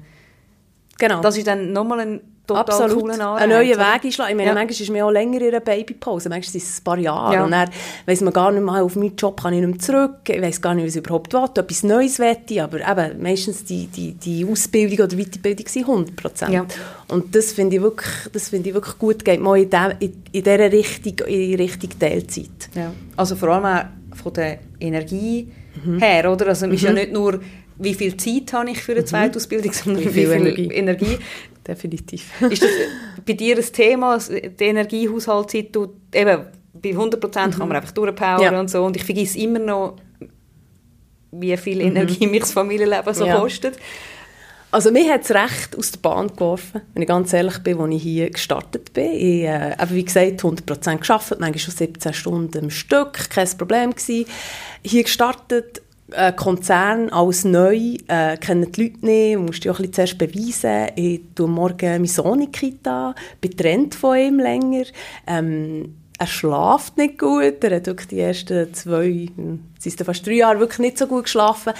Genau. Das ist dann nochmal ein total Absolut. coolen Anreiz. Einen neuen Weg einschlagen. Ich meine, ja. manchmal ist man auch länger in einer Babypause. Manchmal sind es ein paar Jahre. Ja. Und dann weiss man gar nicht mehr, auf meinen Job kann ich nicht mehr zurück. Ich weiss gar nicht, was ich überhaupt will. Etwas Neues wette Aber eben, meistens die, die, die Ausbildung oder Weiterbildung sind 100 Prozent. Ja. Und das finde ich wirklich, das finde ich wirklich gut. Geht mal in, de, in, in dieser Richtung, in Richtung Teilzeit. Ja. Also vor allem auch von der Energie mhm. her, oder? Also mhm. ist ja mhm. nicht nur wie viel Zeit habe ich für eine mhm. zweite Ausbildung, sondern wie viel, wie viel Energie. Energie definitiv. ist das bei dir ein Thema, die Energiehaushaltszeit, du, eben, bei 100 Prozent kann man einfach durchpowern Ja. und so. Und ich vergesse immer noch, wie viel Energie mich das Familienleben so Ja. kostet. Also mir hat es recht aus der Bahn geworfen, wenn ich ganz ehrlich bin, als ich hier gestartet bin. Ich äh, eben wie gesagt 100% gearbeitet, manchmal schon 17 Stunden am Stück, kein Problem gewesen. Hier gestartet, äh, Konzern, alles neu, äh, kennen die Leute nicht, musst dich auch ein bisschen zuerst beweisen. Ich tue morgen meinen Sohn in Kita, bin getrennt von ihm länger. Ähm, er schlaft nicht gut, er hat wirklich die ersten zwei, ist fast drei Jahre wirklich nicht so gut geschlafen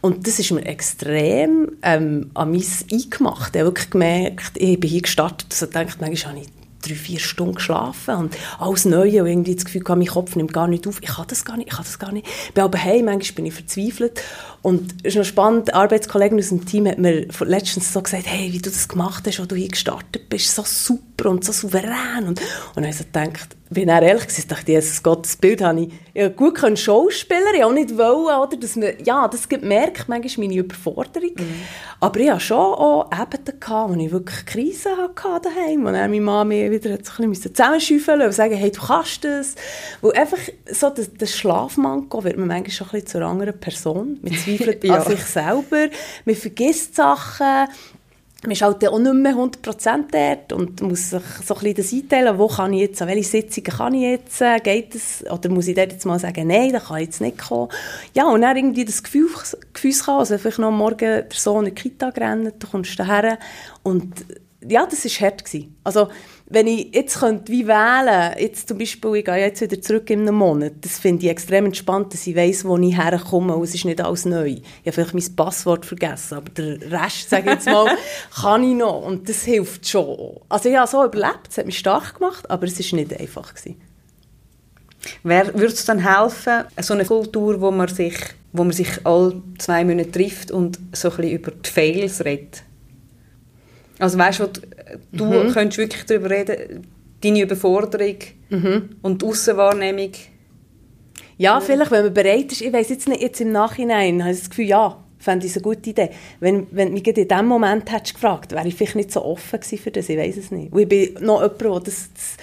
und das ist mir extrem ähm, an mein eingemacht. Ich habe wirklich gemerkt, ich bin hier gestartet und so gedacht, manchmal habe ich drei, vier Stunden geschlafen und alles Neue und irgendwie das Gefühl, mein Kopf nimmt gar nicht auf. Ich kann das gar nicht, ich kann das gar nicht. Ich bin aber heim, manchmal bin ich verzweifelt. Und es ist noch spannend, eine Kollegin aus dem Team hat mir letztens so gesagt, hey, wie du das gemacht hast, als du hier gestartet bist, so super und so souverän. Und, und dann habe ich so gedacht, bin ich ehrlich gewesen, dachte ich, Jesus Gott, das Bild habe ich ja, gut können Schauspieler, ich auch nicht wollen, oder, dass man, ja, das gibt- merkt manchmal meine Überforderung. Aber ich hatte schon auch Ebenen, gehabt, wo ich wirklich Krisen hatte daheim, wo dann meine Mama wieder hat so ein bisschen zusammenschüffeln und sagen, hey, du kannst das. Weil einfach so das, das Schlafmanko wird man manchmal schon ein bisschen zu einer anderen Person. Man zweifelt Ja. an sich selber, man vergisst Sachen, man ist halt auch nicht mehr 100% dort und muss sich so ein bisschen das einteilen, wo kann ich jetzt, an welche Sitzungen kann ich jetzt, äh, geht das, oder muss ich dort jetzt mal sagen, nein, da kann ich jetzt nicht kommen. Ja, und dann irgendwie das Gefühl, Gefühl haben, also vielleicht noch am Morgen der Sohn in die Kita gerannt, du kommst daher und ja, das war hart. Gewesen. Also, wenn ich jetzt könnte, wie wählen, jetzt zum Beispiel, ich gehe jetzt wieder zurück in einem Monat, das finde ich extrem entspannt, dass ich weiss, wo ich herkomme und es ist nicht alles neu. Ich habe vielleicht mein Passwort vergessen, aber der Rest, sage ich jetzt mal, kann ich noch und das hilft schon. Also ich habe so überlebt, es hat mich stark gemacht, aber es war nicht einfach. Gewesen. Wer würde es dann helfen, so eine Kultur, wo man sich, wo man sich alle zwei Monate trifft und so ein bisschen über die Fails redet? Also weißt du, du Mhm. könntest wirklich darüber reden, deine Überforderung Mhm. und die Aussenwahrnehmung. Ja, vielleicht, wenn man bereit ist, ich weiß jetzt nicht, jetzt im Nachhinein, habe ich das Gefühl, ja, fände ich eine gute Idee. Wenn, wenn du mich gerade in diesem Moment hättest gefragt, wäre ich vielleicht nicht so offen gewesen für das, ich weiß es nicht. Und ich bin noch jemand, der das, das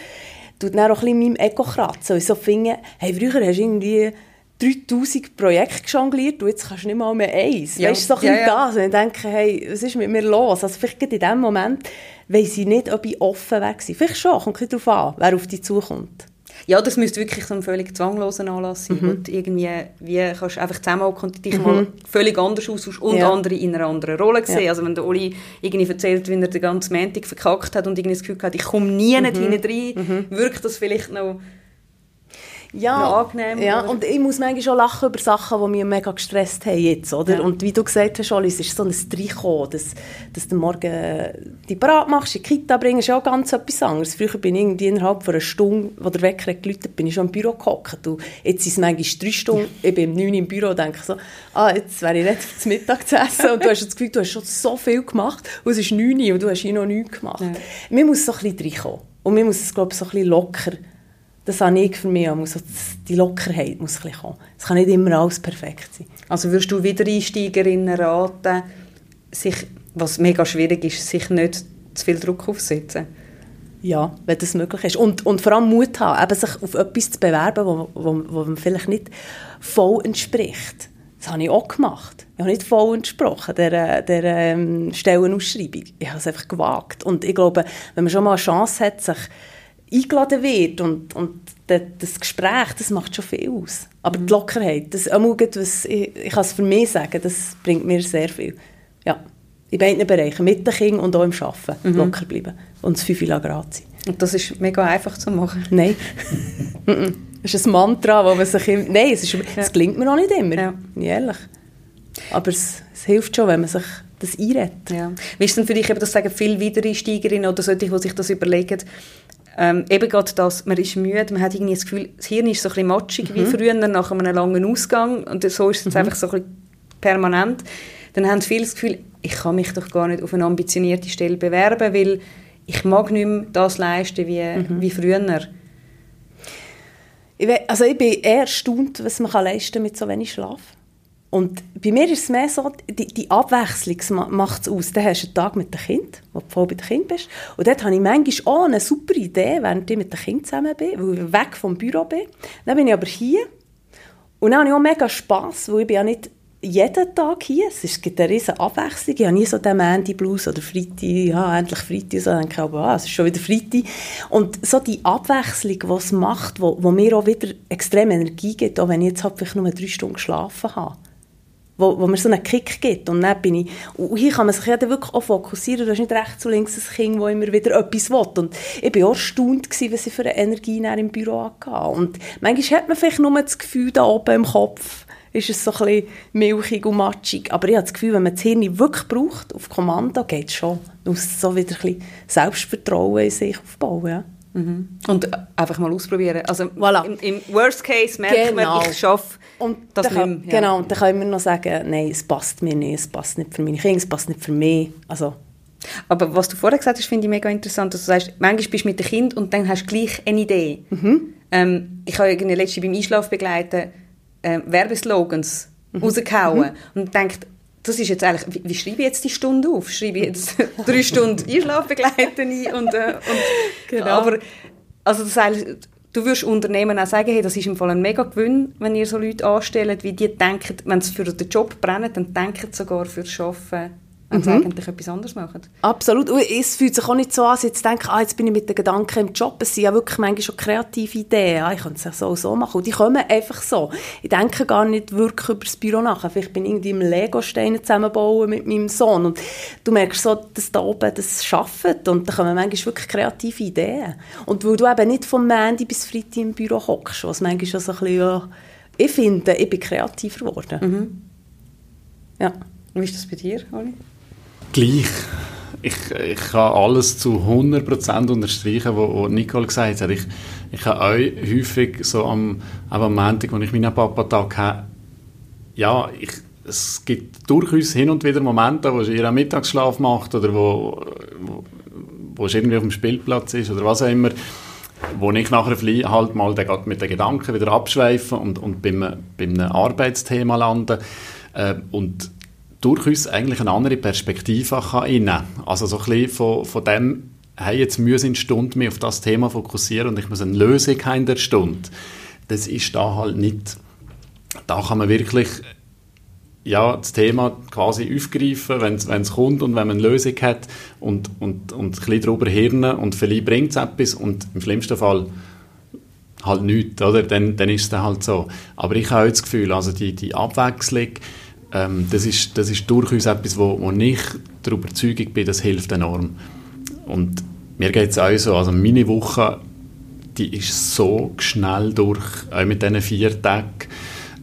tut dann auch ein bisschen meinem Ego kratzen. Und ich so finde, hey, früher hast du irgendwie 3000 Projekte jongliert und jetzt kannst du nicht mal mehr eins. Ja. Weißt du, so ein Ja, ja. das. Und ich denke, hey, was ist mit mir los? Also vielleicht in diesem Moment weiss ich nicht, ob ich offen wäre gewesen. Vielleicht schon, kommt ein darauf an, wer auf dich zukommt. Ja, das müsste wirklich so ein völlig zwangloser Anlass sein, Mhm. du irgendwie, wie kannst du einfach zusammenhocken und dich mal völlig anders austauschen und Ja. andere in einer anderen Rolle sehen. Ja. Also wenn der Oli irgendwie erzählt, wie er den ganzen Montag verkackt hat und irgendwie das Gefühl hat, ich komme nie Mhm. nicht hinein, wirkt das vielleicht noch ja, noch angenehm, Ja, oder? und ich muss manchmal schon lachen über Sachen, die mich mega gestresst haben jetzt, oder? Ja. Und wie du gesagt hast, Oli, es ist so ein Reinkommen, dass, dass du morgen die parat machst, in die Kita bringst, ist ja auch ganz etwas anderes. Früher bin ich irgendwie innerhalb von einer Stunde, wo der Wecker geläutet, bin ich schon im Büro gehockt. Und jetzt sind es manchmal drei Stunden, ich bin um 9 Uhr im Büro und denke so, ah, jetzt wäre ich nicht zum Mittag zu essen. Und du hast das Gefühl, du hast schon so viel gemacht und es ist 9 Uhr und du hast hier noch nichts gemacht. Ja. Man muss so ein bisschen reinkommen. Und man muss es, glaube ich, so ein bisschen locker das habe ich für mich. Muss so die Lockerheit muss ein kommen. Es kann nicht immer alles perfekt sein. Also würdest du Wiedereinsteigerinnen raten, sich, was mega schwierig ist, sich nicht zu viel Druck aufsetzen? Ja, wenn das möglich ist. Und, und vor allem Mut haben, eben sich auf etwas zu bewerben, wo, wo man vielleicht nicht voll entspricht. Das habe ich auch gemacht. Ich habe nicht voll entsprochen, der, der ähm, Stellenausschreibung. Ich habe es einfach gewagt. Und ich glaube, wenn man schon mal eine Chance hat, sich eingeladen wird und, und das Gespräch, das macht schon viel aus. Aber die Lockerheit, das, was, ich, ich kann es für mich sagen, das bringt mir sehr viel. Ja, in beiden Bereichen, mit den Kindern und auch im Arbeiten, locker bleiben und das Fünfe Grad sein. Und das ist mega einfach zu machen. Nein. Das ist ein Mantra, wo man sich... Im Nein, es, ist, es gelingt mir auch nicht immer, Ja. ehrlich. Aber es, es hilft schon, wenn man sich das einredet. Ja. Wie ist denn für dich, eben, das sagen viele Wiedereinsteigerinnen oder solche, die sich das überlegen, ähm, eben gerade das, man ist müde, man hat irgendwie das Gefühl, das Hirn ist so ein bisschen matschig wie früher nach einem langen Ausgang und so ist es jetzt einfach so ein bisschen permanent. Dann haben viele das Gefühl, ich kann mich doch gar nicht auf eine ambitionierte Stelle bewerben, weil ich mag nicht mehr das leisten wie, wie früher. Ich, also ich bin eher erstaunt, was man kann leisten mit so wenig Schlaf. Und bei mir ist es mehr so, die, die Abwechslung macht es aus. Dann hast du einen Tag mit dem Kind, wo du voll bei dem Kind bist. Und dort habe ich manchmal auch eine super Idee, während ich mit dem Kind zusammen bin, weil ich weg vom Büro bin. Dann bin ich aber hier. Und dann habe ich auch mega Spass, weil ich bin ja nicht jeden Tag hier. Es gibt eine riesige Abwechslung. Ich habe nie so den Mandy Blues oder Freitag, ja, endlich Freitag. So denke ich aber, ah, es ist schon wieder Freitag. Und so die Abwechslung, die es macht, wo mir auch wieder extrem Energie gibt, auch wenn ich jetzt halt vielleicht nur drei Stunden geschlafen habe wo, wo mir so einen Kick gibt. Und dann bin ich, und hier kann man sich ja wirklich auch fokussieren. Du hast nicht rechts und links ein Kind, das immer wieder etwas will. Und ich war auch erstaunt, gewesen, was ich für eine Energie im Büro hatte. Und manchmal hat man vielleicht nur das Gefühl, da oben im Kopf ist es so ein bisschen milchig und matschig. Aber ich habe das Gefühl, wenn man das Hirn wirklich braucht, auf Kommando, geht es schon. Man muss so wieder ein bisschen Selbstvertrauen in sich aufbauen. Ja. Mhm. Und einfach mal ausprobieren. Also voilà. im, im, Worst Case merkt genau. man, ich schaffe das nicht mehr. Ja. Genau, und dann können wir noch sagen, nein, es passt mir nicht, es passt nicht für meine Kinder, es passt nicht für mich. Also, aber was du vorher gesagt hast, finde ich mega interessant, dass du sagst, manchmal bist du mit dem Kind und dann hast du gleich eine Idee. Mhm. Ähm, ich habe letztens beim Einschlafbegleiten äh, Werbeslogans mhm. rausgehauen mhm. und denkt, das ist jetzt eigentlich, wie, wie, schreibe ich jetzt die Stunde auf? Schreibe ich jetzt drei Stunden Einschlafbegleiten ein? Und, äh, und, genau. Aber also das du würdest Unternehmen auch sagen, hey, das ist im Fall ein mega Gewinn, wenn ihr so Leute anstellt, wie die denken, wenn sie für den Job brennen, dann denken sie sogar fürs Arbeiten wenn sie mhm. eigentlich etwas anderes machen. Absolut. Und es fühlt sich auch nicht so an, als jetzt denke, ah, jetzt bin ich mit den Gedanken im Job. Es sind ja wirklich manchmal schon kreative Ideen. Ah, ich könnte es ja so und so machen. Und die kommen einfach so. Ich denke gar nicht wirklich über das Büro nach. Vielleicht bin ich irgendwie im Lego-Steine zusammenbauen mit meinem Sohn. Und du merkst so, dass da oben das schafft. Und da kommen manchmal wirklich kreative Ideen. Und weil du eben nicht vom Mandy bis Freitag im Büro hockst, was manchmal schon so ein bisschen, ja, ich finde, ich bin kreativer geworden. Mhm. Ja. Wie ist das bei dir, Oli? Gleich. Ich, ich kann alles zu 100% unterstreichen, was Nicole gesagt hat. Ich, ich habe euch häufig so am, am Montag, als ich meinen Papa-Tag habe, ja, ich, es gibt durchaus hin und wieder Momente, wo ihr einen Mittagsschlaf macht oder wo, wo, wo es irgendwie auf dem Spielplatz ist oder was auch immer, wo ich nachher halt mal mit den Gedanken wieder abschweife und, und beim, beim Arbeitsthema lande. Äh, und durchaus eigentlich eine andere Perspektive kann Also so ein bisschen von, von dem, hey, jetzt muss ich eine Stunde mehr auf das Thema fokussieren und ich muss eine Lösung haben in der Stunde. Das ist da halt nicht. Da kann man wirklich ja, das Thema quasi aufgreifen, wenn es kommt und wenn man eine Lösung hat und, und, und ein bisschen darüber hirnen und vielleicht bringt es etwas und im schlimmsten Fall halt nichts, oder? Dann, dann ist es halt so. Aber ich habe das Gefühl, also die, die Abwechslung, ähm, das, ist, das ist durchaus etwas, wo, wo ich der Überzeugung bin, das hilft enorm. Und mir geht es auch so, also meine Woche, die ist so schnell durch, auch mit diesen vier Tagen.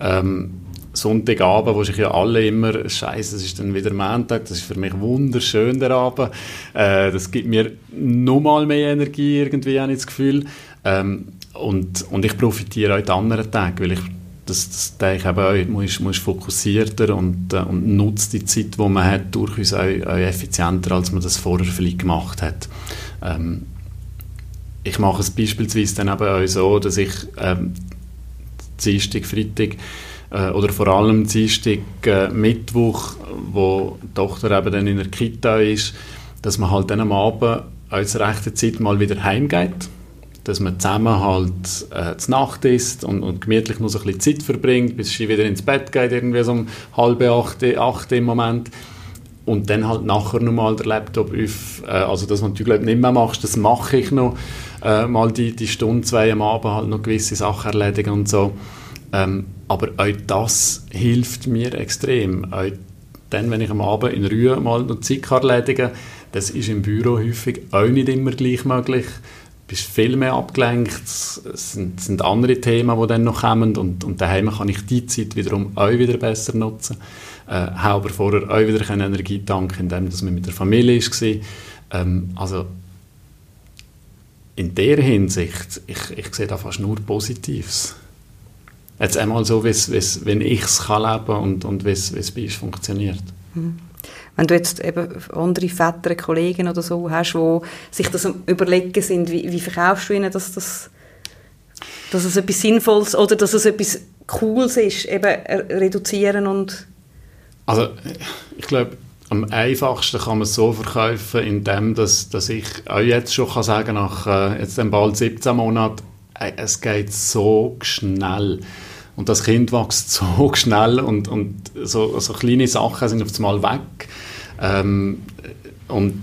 Ähm, Sonntagabend, wo sich ja alle immer, scheiße, es ist dann wieder Montag, das ist für mich wunderschön, der Abend. Äh, das gibt mir nochmal mehr Energie, irgendwie, habe ich das Gefühl. Ähm, und, und ich profitiere auch die anderen Tage, weil ich das, das ich eben auch, man ist fokussierter und, äh, und nutzt die Zeit, die man hat, durchaus auch, auch effizienter, als man das vorher vielleicht gemacht hat. Ähm, ich mache es beispielsweise dann eben auch so, dass ich ähm, Dienstag, Freitag äh, oder vor allem Dienstag, äh, Mittwoch, wo die Tochter eben dann in der Kita ist, dass man halt dann am Abend als rechte Zeit mal wieder heimgeht dass man zusammen halt äh, zur Nacht isst und, und gemütlich noch so ein bisschen Zeit verbringt, bis sie wieder ins Bett geht, irgendwie so um halb acht, acht im Moment. Und dann halt nachher nochmal der Laptop auf, äh, also das, was du glaub, nicht mehr machst, das mache ich noch, äh, mal die, die Stunde, zwei am Abend halt noch gewisse Sachen erledigen und so. Ähm, aber auch das hilft mir extrem. Auch dann, wenn ich am Abend in Ruhe mal noch Zeit erledigen kann, das ist im Büro häufig auch nicht immer gleich möglich bist viel mehr abgelenkt, es sind, sind andere Themen, die dann noch kommen und, und daheim kann ich die Zeit wiederum auch wieder besser nutzen. Äh, habe aber vorher auch wieder Energie tanken, indem dass man mit der Familie war. Ähm, also in der Hinsicht, ich, ich sehe da fast nur Positives. Jetzt einmal so, wie's, wie's, wenn ich es leben kann und, und wie es bei uns funktioniert. Mhm. Wenn du jetzt eben andere Väter, Kollegen oder so hast, die sich das überlegen sind, wie, wie verkaufst du ihnen, dass das dass es etwas Sinnvolles oder dass es etwas Cooles ist, eben reduzieren und... Also ich glaube, am einfachsten kann man es so verkaufen, indem dass, dass ich auch jetzt schon kann sagen nach äh, jetzt bald 17 Monaten, äh, es geht so schnell. Und das Kind wächst so schnell und, und so, so kleine Sachen sind auf einmal weg. Ähm, und,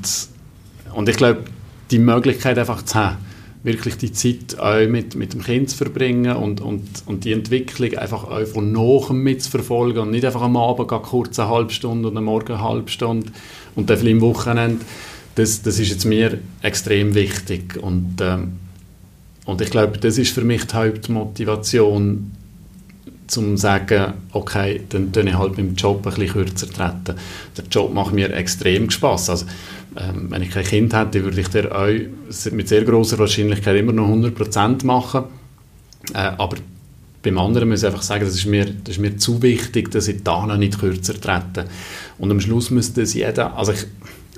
und ich glaube, die Möglichkeit einfach zu haben, wirklich die Zeit auch mit, mit dem Kind zu verbringen und, und, und die Entwicklung einfach auch von nachem mitzuverfolgen und nicht einfach am Abend kurz eine halbe Stunde und am Morgen eine halbe Stunde und dann vielleicht am Wochenende. Das, das ist jetzt mir extrem wichtig und, ähm, und ich glaube, das ist für mich die Hauptmotivation, zum zu sagen, okay, dann tue ich halt beim Job ein bisschen kürzer treten. Der Job macht mir extrem Spaß. Also, ähm, wenn ich kein Kind hätte, würde ich den auch mit sehr großer Wahrscheinlichkeit immer noch 100% machen. Äh, aber beim anderen muss ich einfach sagen, das ist mir, das ist mir zu wichtig, dass ich da noch nicht kürzer trete. Und am Schluss müsste es jeder, also ich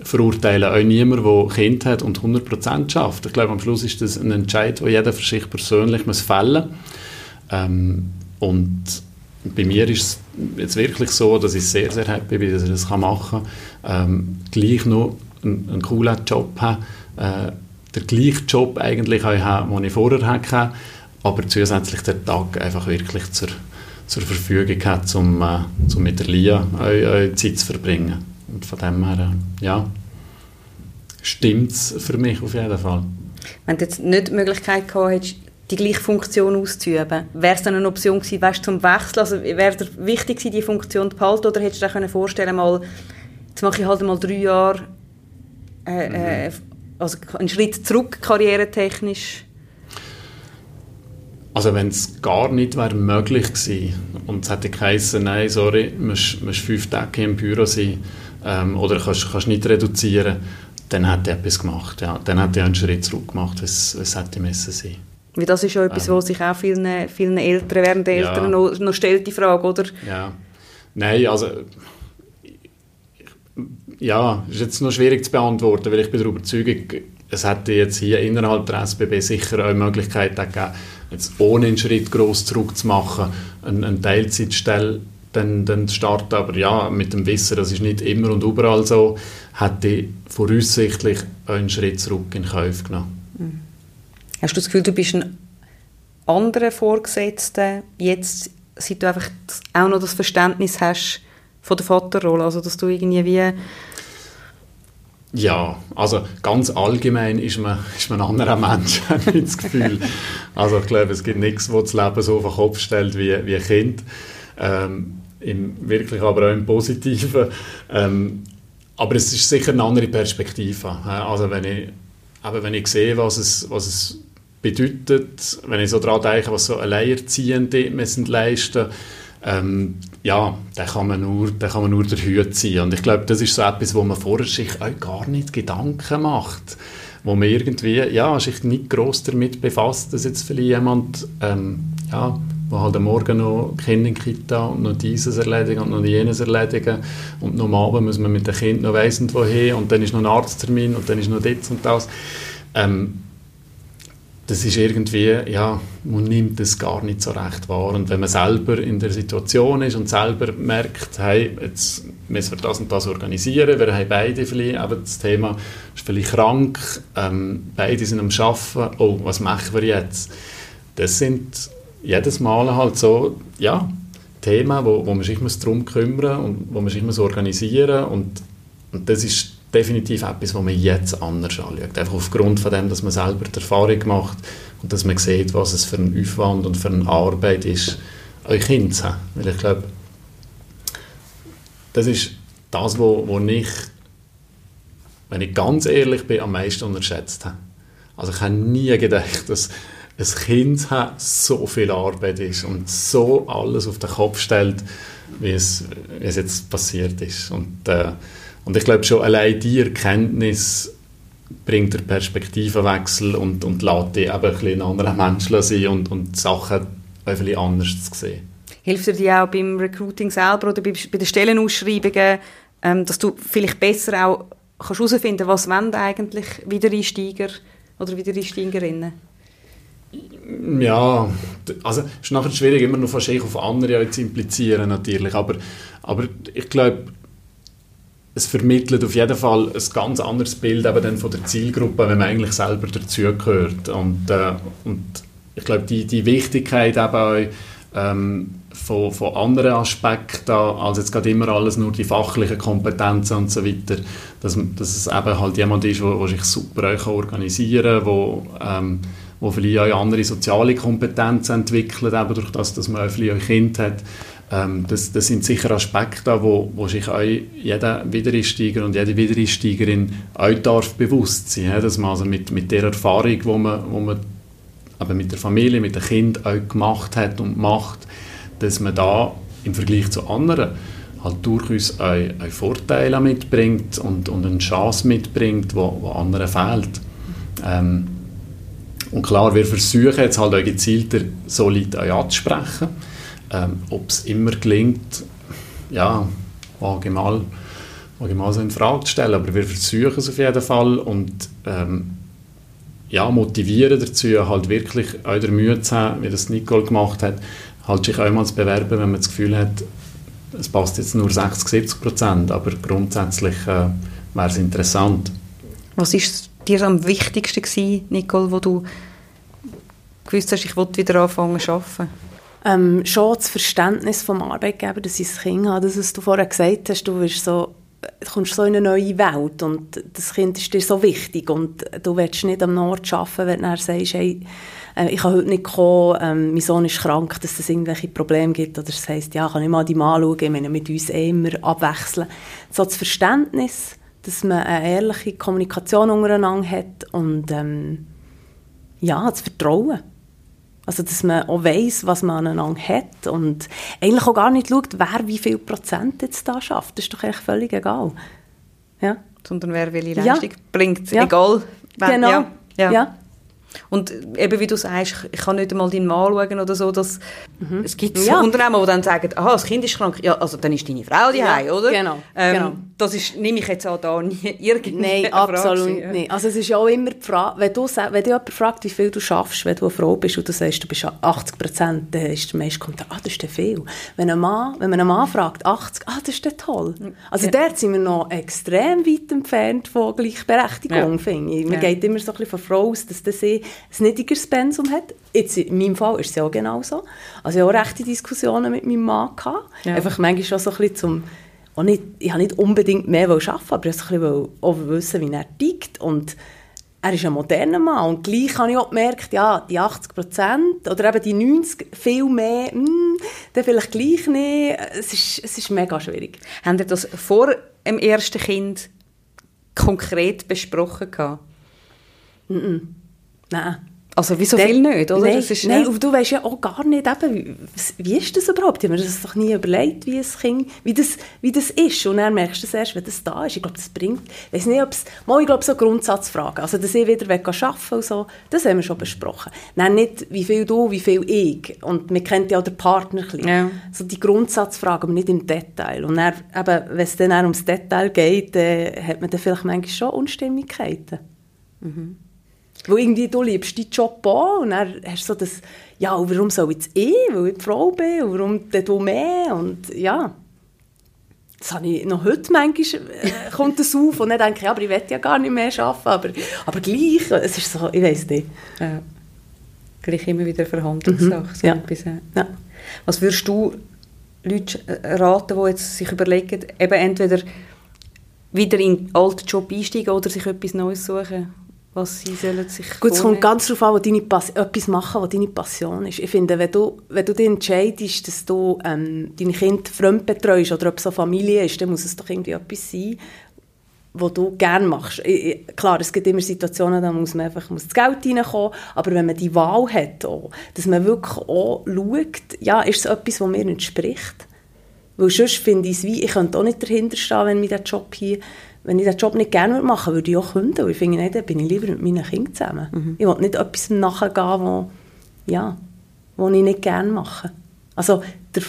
verurteile auch niemand, der Kind hat und 100% schafft. Ich glaube, am Schluss ist das ein Entscheid, den jeder für sich persönlich muss fällen muss. Ähm, und bei mir ist es jetzt wirklich so, dass ich sehr, sehr happy bin, dass ich das machen kann. Ähm, gleich noch einen, einen coolen Job haben, äh, den gleichen Job eigentlich auch haben, den ich vorher hatte, aber zusätzlich den Tag einfach wirklich zur, zur Verfügung hat, um, äh, um mit der Lia auch, auch Zeit zu verbringen. Und von dem her, äh, ja, stimmt es für mich auf jeden Fall. Wenn du jetzt nicht die Möglichkeit gehabt hättest, die gleiche Funktion auszuüben, wäre es dann eine Option gewesen, weißt, zum Wechseln? Also wäre es wichtig gewesen, die Funktion zu behalten, oder hättest du dir vorstellen mal, jetzt mache ich halt mal drei Jahre äh, äh, also einen Schritt zurück, karrieretechnisch? Also wenn es gar nicht wäre möglich gewesen und es hätte geheißen, nein, sorry, du musst, musst fünf Tage im Büro sein ähm, oder kannst, kannst nicht reduzieren, dann hätte ich etwas gemacht. Ja. Dann hätte ich einen Schritt zurück gemacht, was, was hätte müssen sein. Wie das ist ja etwas, ähm, was sich auch vielen, vielen Eltern, während der Eltern ja. noch, noch stellt, die Frage, oder? Ja, nein, also ja, ist jetzt noch schwierig zu beantworten, weil ich bin der Überzeugung, es hätte jetzt hier innerhalb der SBB sicher auch Möglichkeiten gegeben, jetzt ohne einen Schritt groß zurückzumachen, eine, eine Teilzeitstelle dann, dann starten. Aber ja, mit dem Wissen, das ist nicht immer und überall so, hätte ich voraussichtlich einen Schritt zurück in Kauf genommen. Hast du das Gefühl, du bist ein anderer Vorgesetzter, jetzt, seit du einfach auch noch das Verständnis hast, von der Vaterrolle? Also, dass du irgendwie wie... Ja, also ganz allgemein ist man, ist man ein anderer Mensch, habe ich das Gefühl. Also ich glaube, es gibt nichts, was das Leben so auf den Kopf stellt wie, wie ein Kind. Ähm, im, wirklich aber auch im Positiven. Ähm, aber es ist sicher eine andere Perspektive. Also wenn ich, eben wenn ich sehe, was es, was es bedeutet, wenn ich so daran denke, was so Alleinerziehende müssen leisten ähm, ja, dann kann man nur, dann kann man nur der Hüt sein. Und ich glaube, das ist so etwas, wo man vorher sich auch gar nicht Gedanken macht. Wo man irgendwie, ja, sich nicht gross damit befasst, dass jetzt vielleicht jemand, ähm, ja, wo halt am Morgen noch Kinder in Kita und noch dieses erledigen und noch jenes erledigen und noch am Abend muss man mit dem Kind noch weiss nicht wohin und dann ist noch ein Arzttermin und dann ist noch das und das. Ähm, das ist irgendwie, ja, man nimmt das gar nicht so recht wahr. Und wenn man selber in der Situation ist und selber merkt, hey, jetzt müssen wir das und das organisieren, wir haben beide vielleicht, aber das Thema ist vielleicht krank, ähm, beide sind am Arbeiten, oh, was machen wir jetzt? Das sind jedes Mal halt so, ja, Themen, wo, wo man sich darum kümmern und wo man sich organisieren muss und, und das ist definitiv etwas, was man jetzt anders anschaut. Einfach aufgrund von dem, dass man selber die Erfahrung macht und dass man sieht, was es für ein Aufwand und für eine Arbeit ist, euch Kind zu haben. Weil ich glaube, das ist das, was ich, wenn ich ganz ehrlich bin, am meisten unterschätzt habe. Also ich habe nie gedacht, dass ein Kind haben so viel Arbeit ist und so alles auf den Kopf stellt, wie es, wie es jetzt passiert ist. Und äh, und ich glaube schon allein die Erkenntnis bringt den Perspektivenwechsel und, und lässt dich eben ein bisschen ein anderer Mensch sein und, und Sachen ein bisschen anders zu sehen. Hilft dir die auch beim Recruiting selber oder bei, bei den Stellenausschreibungen, ähm, dass du vielleicht besser auch herausfinden kannst was wollen eigentlich Wiedereinsteiger oder Wiedereinsteigerinnen? Ja, also es ist nachher schwierig, immer noch fast auf andere zu implizieren natürlich, aber, aber ich glaube, es vermittelt auf jeden Fall ein ganz anderes Bild eben von der Zielgruppe, wenn man eigentlich selber dazugehört. Und, äh, und ich glaube, die, die Wichtigkeit eben auch, ähm, von, von anderen Aspekten als jetzt gerade immer alles nur die fachlichen Kompetenzen und so weiter, dass, dass es eben halt jemand ist, der sich super organisieren kann, wo, ähm, wo vielleicht auch andere soziale Kompetenzen entwickelt, eben durch das, dass man auch vielleicht Kind hat. Ähm, das, das sind sicher Aspekte, wo, wo sich auch jeder Wiedereinsteiger und jede Wiedereinsteigerin auch darf bewusst sein, ja, dass man also mit, mit der Erfahrung, wo man, wo man aber mit der Familie, mit dem Kind auch gemacht hat und macht, dass man da im Vergleich zu anderen halt durchaus einen, einen Vorteil mitbringt und, und eine Chance mitbringt, wo, wo anderen fehlt. Ähm, und klar, wir versuchen jetzt halt auch gezielter so Leute auch anzusprechen. Ähm, Ob es immer gelingt, ja, wage mal, wage mal so in Frage zu stellen, aber wir versuchen es auf jeden Fall und ähm, ja, motivieren dazu, halt wirklich auch der Mühe zu haben, wie das Nicole gemacht hat, halt sich einmal zu bewerben, wenn man das Gefühl hat, es passt jetzt nur 60, 70 Prozent, aber grundsätzlich äh, wäre es interessant. Was ist dir am wichtigsten gewesen, Nicole, wo du gewusst hast, ich will wieder anfangen zu arbeiten? Ähm, schon das Verständnis vom Arbeitgeber, dass ich das Kind habe, das, was du vorher gesagt hast, du wirst so du kommst so in eine neue Welt und das Kind ist dir so wichtig und du willst nicht am Nord arbeiten, wenn du dann sagst, hey, äh, ich kann heute nicht kommen, ähm, mein Sohn ist krank, dass es irgendwelche Probleme gibt oder es heisst, ja, kann ich mal die mal schauen, wir müssen mit uns eh immer abwechseln. So das Verständnis, dass man eine ehrliche Kommunikation untereinander hat und ähm, ja, das Vertrauen. Also, dass man auch weiss, was man aneinander hat und eigentlich auch gar nicht schaut, wer wie viel Prozent jetzt da schafft. Das ist doch echt völlig egal. Ja. Sondern wer welche Leistung ja. bringt, ja. egal. Wer, genau. Ja. ja. Ja. Und eben wie du sagst, ich kann nicht einmal deinen Mann schauen oder so, dass mhm. es gibt ja. Unternehmen, die dann sagen, aha, das Kind ist krank, ja, also dann ist deine Frau die ja, oder? Genau, ähm, genau. Das ist, nehme ich jetzt auch da nie irgendwie Nein, absolut Frage, nicht. Also es ist ja auch immer die Frage, wenn, du, wenn dich jemand fragt, wie viel du schaffst, wenn du eine Frau bist und du sagst, du bist 80 Prozent, dann ist der meiste Kommentar, ah, das ist viel. Wenn, ein Mann, wenn man einen Mann fragt, 80, ah, das ist toll. Also ja. dort sind wir noch extrem weit entfernt von Gleichberechtigung, ja. finde ich. Man ja. geht immer so ein bisschen von Frau aus, dass das ein niedrigeres Pensum hat. Jetzt, in meinem Fall ist es ja auch genau so. Also ich hatte auch rechte Diskussionen mit meinem Mann. Gehabt. Ja. Einfach manchmal schon so ein bisschen zum... Auch nicht, ich wollte nicht unbedingt mehr arbeiten, aber ich wollte auch wissen, wie er tickt. Und er ist ein moderner Mann. Und gleich habe ich auch gemerkt, ja, die 80 Prozent oder eben die 90, viel mehr, mh, hm, dann vielleicht gleich nicht. Es ist, es ist mega schwierig. Haben Sie das vor dem ersten Kind konkret besprochen? Mm -mm. Nein. Also wieso viel nicht, oder? Nein, ist, nein du weißt ja auch gar nicht, eben, wie, wie ist das überhaupt? Ich habe mir das doch nie überlegt, wie, es kind, wie, das, wie das ist. Und dann merkst du es erst, wenn das da ist. Ich glaube, das bringt, ich weiß nicht, ob es, mal, ich glaube, so Grundsatzfragen, also dass ich wieder arbeiten und so, das haben wir schon besprochen. Nein, nicht, wie viel du, wie viel ich. Und man kennt ja auch den Partner ein bisschen. Ja. So die Grundsatzfragen, aber nicht im Detail. Und dann, eben, wenn es dann ums Detail geht, äh, hat man dann vielleicht manchmal schon Unstimmigkeiten. Mhm. Weil irgendwie, du liebst deinen Job auch und dann hast du so das, ja, warum soll jetzt ich, weil ich die Frau bin und warum du mehr und ja. Das habe ich noch heute manchmal, äh, kommt das auf und dann denke ich, ja, aber ich will ja gar nicht mehr arbeiten, aber, aber gleich, es ist so, ich weiß nicht. Ja. Gleich immer wieder Verhandlungssache. Mhm. So ja. ja. Was würdest du Leuten raten, die jetzt sich überlegen, eben entweder wieder in den alten Job einsteigen oder sich etwas Neues suchen? Was sie sollen sich Gut, es kommt ganz darauf an, wo deine etwas machen, was deine Passion ist. Ich finde, wenn du, wenn du dich entscheidest, dass du ähm, dein Kind fremd betreust oder ob es eine Familie ist, dann muss es doch irgendwie etwas sein, was du gerne machst. Ich, klar, es gibt immer Situationen, da muss man einfach muss das Geld reinkommen, aber wenn man die Wahl hat, auch, dass man wirklich auch schaut, ja, ist es etwas, was mir entspricht? Weil sonst finde ich es wie, ich könnte auch nicht dahinter stehen, wenn mir der Job hier wenn ich den Job nicht gerne machen würde, würde ich auch kündigen. Ich finde, nicht, dann bin ich lieber mit meinen Kindern zusammen. Mhm. Ich will nicht etwas nachgehen, wo, ja, wo ich nicht gerne mache. Also, der,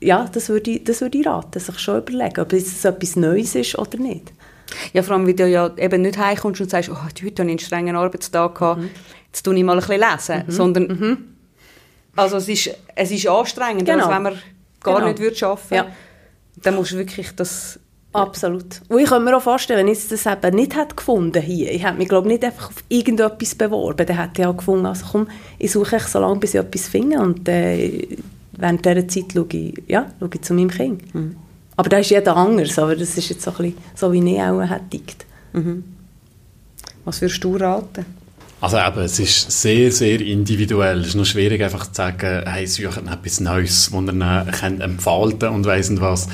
ja, das würde, ich, das würde ich raten, sich schon überlegen, ob es etwas Neues ist oder nicht. Ja, vor allem, weil du ja eben nicht heimkommst und sagst, oh, heute habe ich einen strengen Arbeitstag gehabt, mhm. jetzt tue ich mal ein bisschen lesen, mhm. sondern mhm. also es ist, es ist anstrengend, genau. als wenn man gar genau. nicht würde arbeiten ja. dann musst du wirklich das Absolut. Und ich kann mir auch vorstellen, wenn ich das eben nicht hätte gefunden hier, ich hätte mich glaube nicht einfach auf irgendetwas beworben, dann hätte ich auch gefunden, also komm, ich suche ich so lange, bis ich etwas finde und äh, während dieser Zeit schaue ich, ja, schaue ich zu meinem Kind. Mhm. Aber da ist jeder anders, aber das ist jetzt so, ein bisschen, so wie ich auch hätte mhm. Was würdest du raten? Also eben, es ist sehr, sehr individuell. Es ist noch schwierig einfach zu sagen, hey, sucht etwas Neues, das ihr könnt empfalten und weiss nicht was.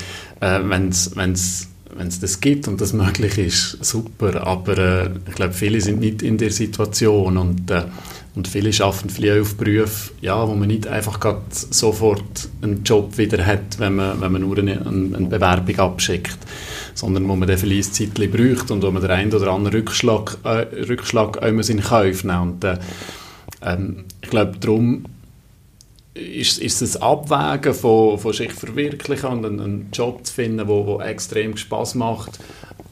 Äh, Wenn es das gibt und das möglich ist, super. Aber äh, ich glaube, viele sind nicht in der Situation und, äh, und viele arbeiten vielleicht auf Berufe, ja, wo man nicht einfach sofort einen Job wieder hat, wenn man, wenn man nur eine, eine Bewerbung abschickt sondern wo man dann vielleicht ein Zeit braucht und wo man den einen oder anderen Rückschlag, äh, Rückschlag auch in Kauf nimmt. Und, äh, ähm, ich glaube, darum ist, ist es Abwägen von, von sich verwirklichen und einen, einen Job zu finden, der wo, wo extrem Spaß macht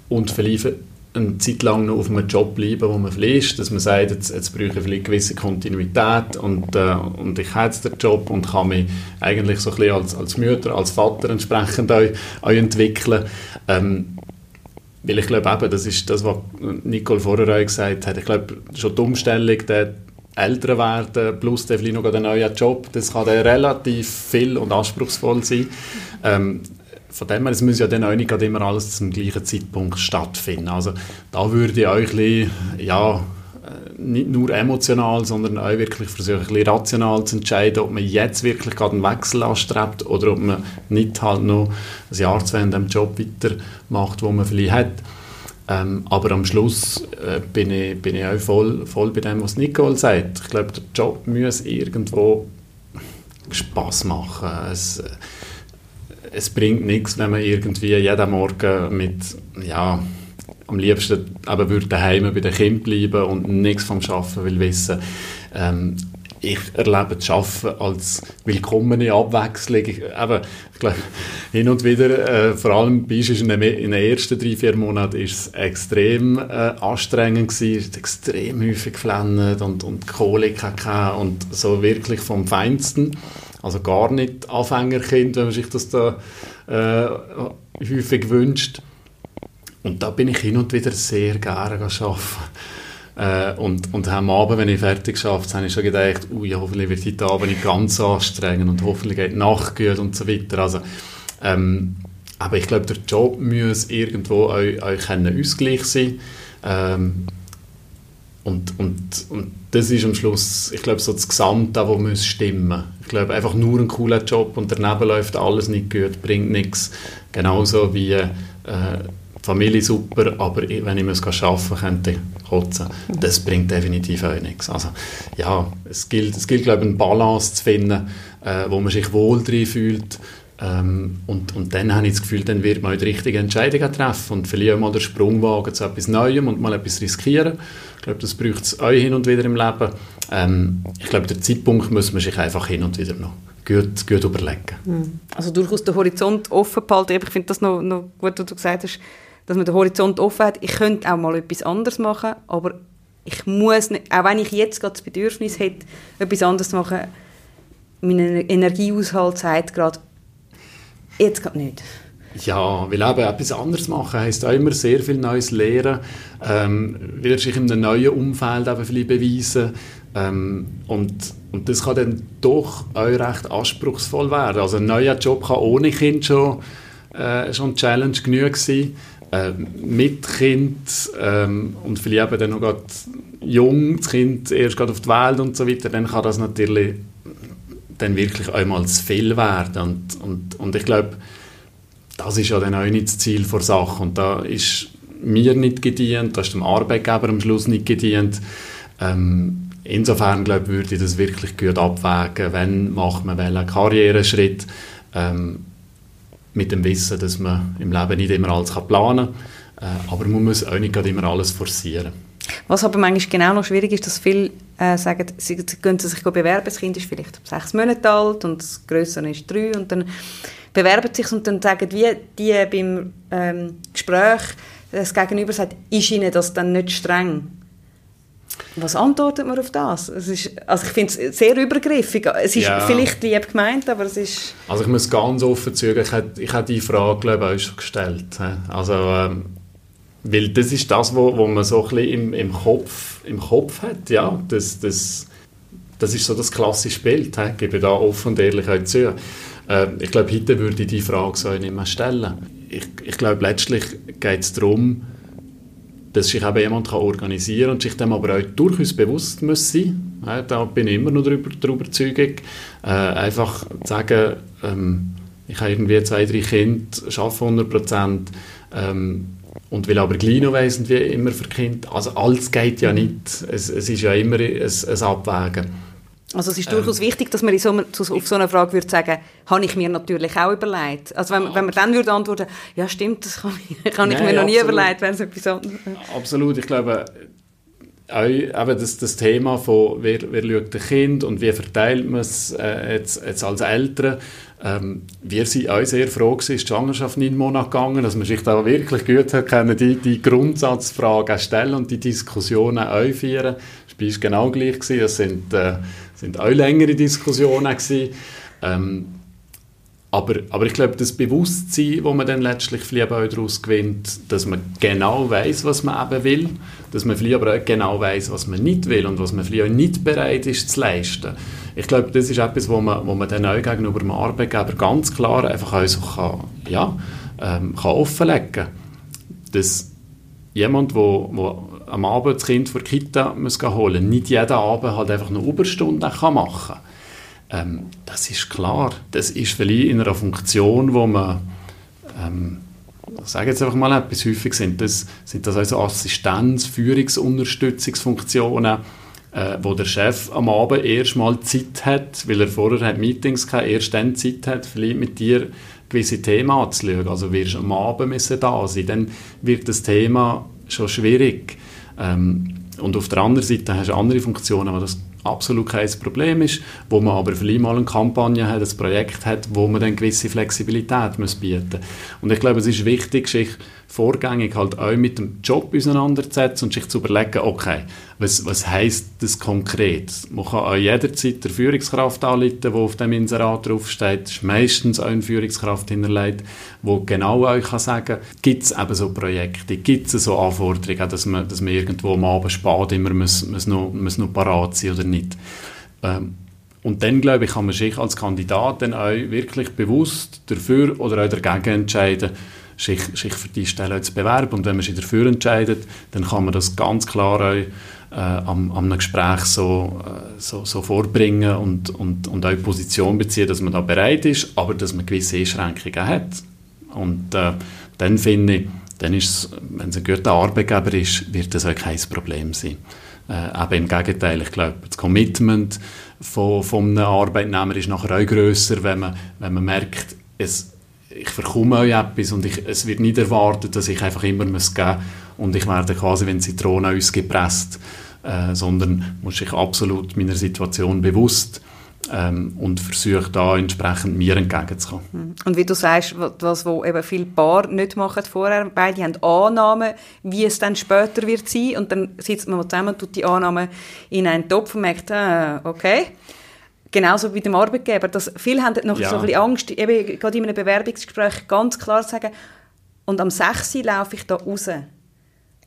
und vielleicht eine Zeit lang noch auf einem Job bleiben, wo man fließt, dass man sagt, jetzt, jetzt brauche ich vielleicht gewisse Kontinuität und, äh, und ich habe jetzt den Job und kann mich eigentlich so ein bisschen als, als Mutter, als Vater entsprechend auch, auch entwickeln. Ähm, weil ich glaube eben, das ist das, was Nicole vorher auch gesagt hat, ich glaube schon die Umstellung, der älter werden plus vielleicht noch einen neuen Job, das kann dann relativ viel und anspruchsvoll sein. Ähm, von dem her, es muss ja dann auch nicht immer alles zum gleichen Zeitpunkt stattfinden. Also da würde ich euch ja, äh, nicht nur emotional, sondern auch wirklich versuchen, ein rational zu entscheiden, ob man jetzt wirklich gerade einen Wechsel anstrebt oder ob man nicht halt noch ein Jahr, zwei in dem Job weitermacht, wo man vielleicht hat. Ähm, aber am Schluss äh, bin, ich, bin ich auch voll, voll bei dem, was Nicole sagt. Ich glaube, der Job muss irgendwo Spaß machen. Es, äh, es bringt nichts, wenn man irgendwie jeden Morgen mit, ja, am liebsten aber würde daheim bei den Kindern bleiben und nichts vom Schaffen will wissen. Ähm, ich erlebe das Arbeiten als willkommene Abwechslung. Ich, ich glaube, hin und wieder, äh, vor allem in den, ersten drei, vier Monaten, ist es extrem äh, anstrengend gewesen, extrem häufig geflennt und, und Kolik und so wirklich vom Feinsten. Also gar nicht Anfängerkind, wenn man sich das da äh, häufig wünscht. Und da bin ich hin und wieder sehr gerne arbeiten. Äh, und, und am Abend, wenn ich fertig geschafft habe, ich schon gedacht, ui, hoffentlich wird heute Abend nicht ganz anstrengend und hoffentlich geht die Nacht gut und so weiter. Also, ähm, aber ich glaube, der Job muss irgendwo euch, euch Ausgleich sein. Ähm, und, und, und das ist am Schluss, ich glaube, so das Gesamte, das muss stimmen. Ich glaube, einfach nur ein cooler Job und daneben läuft alles nicht gut, bringt nichts. Genauso wie äh, Familie super, aber wenn ich muss arbeiten könnte kotzen. Das bringt definitiv auch nichts. Also, ja, es gilt, es gilt glaube ich, eine Balance zu finden, äh, wo man sich wohl drin fühlt. Ähm, und, und dann habe ich das Gefühl, dann wird man die richtigen Entscheidungen treffen und vielleicht auch mal den Sprung wagen zu etwas Neuem und mal etwas riskieren. Ich glaube, das braucht es euch hin und wieder im Leben. Ähm, ich glaube, der Zeitpunkt muss man sich einfach hin und wieder noch gut, gut überlegen. Hm. Also durchaus den Horizont offen behalten. Ich finde das noch, noch gut, was du gesagt hast, dass man den Horizont offen hat. Ich könnte auch mal etwas anderes machen, aber ich muss nicht, auch wenn ich jetzt gerade das Bedürfnis hätte, etwas anderes zu machen, mein Energiehaushalt sagt gerade, jetzt gerade nicht. Ja, weil eben etwas anderes machen heisst auch immer sehr viel Neues lernen, ähm, wieder sich in einem neuen Umfeld eben vielleicht beweisen ähm, und, und das kann dann doch auch recht anspruchsvoll werden. Also ein neuer Job kann ohne Kind schon, äh, schon Challenge genug sein äh, mit Kind ähm, und vielleicht eben dann noch gerade jung, das Kind erst gerade auf die Welt und so weiter, dann kann das natürlich dann wirklich einmal zu viel werden. Und, und, und ich glaube, das ist ja dann auch nicht das Ziel der Sache. Und da ist mir nicht gedient, da ist dem Arbeitgeber am Schluss nicht gedient. Ähm, insofern glaube ich, würde ich das wirklich gut abwägen, wenn macht man welchen Karriereschritt. Ähm, mit dem Wissen, dass man im Leben nicht immer alles planen kann. Äh, aber man muss auch nicht immer alles forcieren. Was aber manchmal genau noch schwierig ist, dass viele äh, sagen, sie, sie können sich bewerben, das Kind ist vielleicht sechs Monate alt und das Größere ist drei und dann bewerben sich und dann sagen wie die beim ähm, Gespräch, das Gegenüber sagt, ist Ihnen das dann nicht streng? Was antwortet man auf das? Es ist, also ich finde es sehr übergriffig. Es ist ja. vielleicht lieb gemeint, aber es ist... Also ich muss ganz offen zugeben, ich habe, ich habe die Frage, glaube ich, auch schon gestellt. Also, ähm, weil das ist das, wo, wo man so ein bisschen im, im, Kopf, im Kopf hat. Ja, das, das, das ist so das klassische Bild. Ich gebe da offen und ehrlich zu. Äh, ich glaube, heute würde ich die Frage so nicht mehr stellen. Ich, ich glaube, letztlich geht es darum, dass sich eben jemand kann organisieren kann und sich dem aber auch durchaus bewusst muss sein ja, Da bin ich immer noch darüber, der Überzeugung. Äh, einfach sagen, ähm, ich habe irgendwie zwei, drei Kinder, arbeite 100 Prozent ähm, und will aber gleich noch weiss, wie immer für Kinder. Also alles geht ja nicht. Es, es ist ja immer ein, ein Abwägen. Also es ist durchaus ähm, wichtig, dass man so, auf so eine Frage würde sagen, habe ich mir natürlich auch überlegt. Also wenn, wenn man dann würde antworten, ja stimmt, das kann ich, kann ich Nein, mir noch nie absolut. überlegt, wenn es etwas anderes Absolut, ich glaube, auch eben das, das Thema von wer, wer schaut ein Kind und wie verteilt man es äh, jetzt, jetzt als Eltern. Ähm, wir sind auch sehr froh ist die Schwangerschaft neun Monate gegangen, dass man sich da wirklich gut hat können, die, die Grundsatzfragen stellen und die Diskussionen auch führen. Das war genau gleich. Das sind, äh, auch längere Diskussionen gewesen. Ähm, aber, aber ich glaube, das Bewusstsein, das man dann letztlich vielleicht daraus gewinnt, dass man genau weiß, was man eben will, dass man vielleicht aber auch genau weiß, was man nicht will und was man vielleicht auch nicht bereit ist zu leisten. Ich glaube, das ist etwas, wo man, wo man dann auch gegenüber dem Arbeitgeber ganz klar einfach auch kann, ja, ähm, kann offenlegen kann. Dass jemand, wo, wo am Abend das Kind vor die Kita muss holen muss, nicht jeden Abend halt einfach eine Überstunde machen kann ähm, das ist klar. Das ist vielleicht in einer Funktion, wo man, ähm, ich sage jetzt einfach mal etwas, häufig sind das, sind das also Assistenz-, Führungsunterstützungsfunktionen, äh, wo der Chef am Abend erst mal Zeit hat, weil er vorher hat Meetings hatte, erst dann Zeit hat, vielleicht mit dir gewisse Themen anzuschauen. Also wirst du am Abend müssen da sein, dann wird das Thema schon schwierig. Ähm, und auf der anderen Seite hast du andere Funktionen, die das absolut kein Problem ist, wo man aber vielleicht mal eine Kampagne hat, ein Projekt hat, wo man dann gewisse Flexibilität muss bieten Und ich glaube, es ist wichtig, sich vorgängig halt auch mit dem Job auseinanderzusetzen und sich zu überlegen, okay, was, was heisst das konkret? Man kann auch jederzeit der Führungskraft anleiten, die auf dem Inserat draufsteht. Ist meistens auch eine Führungskraft hinterlegt, die genau euch kann sagen gibt es eben so Projekte, gibt es so Anforderungen, dass man, dass man irgendwo am Abend spät immer muss, muss, noch, muss noch parat sein oder nicht. Ähm, und dann, glaube ich, kann man sich als Kandidat dann auch wirklich bewusst dafür oder auch dagegen entscheiden, sich, sich für die Stelle zu bewerben. Und wenn man sich dafür entscheidet, dann kann man das ganz klar auch äh, am, am Gespräch so, äh, so, so vorbringen und, und, und auch Position beziehen, dass man da bereit ist, aber dass man gewisse Einschränkungen hat. Und äh, dann finde ich, dann ist wenn es ein guter Arbeitgeber ist, wird das auch kein Problem sein. Äh, aber im Gegenteil, ich glaube, das Commitment von, von einem Arbeitnehmer ist nachher auch grösser, wenn man, wenn man merkt, es, ich verkomme euch etwas und ich, es wird nicht erwartet, dass ich einfach immer muss geben und ich werde quasi, wenn Zitrone uns gepresst, äh, sondern muss ich absolut meiner Situation bewusst ähm, und versuche da entsprechend mir entgegenzukommen. Mhm. Und wie du sagst, was wo eben viele Paar nicht machen vorher, beide haben Annahmen, wie es dann später wird sein und dann sitzt man zusammen, tut die Annahmen in einen Topf und merkt, ah, okay, Genauso wie beim Arbeitgeber. Dass viele haben noch ja. so ein bisschen Angst, eben gerade in einem Bewerbungsgespräch ganz klar sagen, und am 6. laufe ich da raus.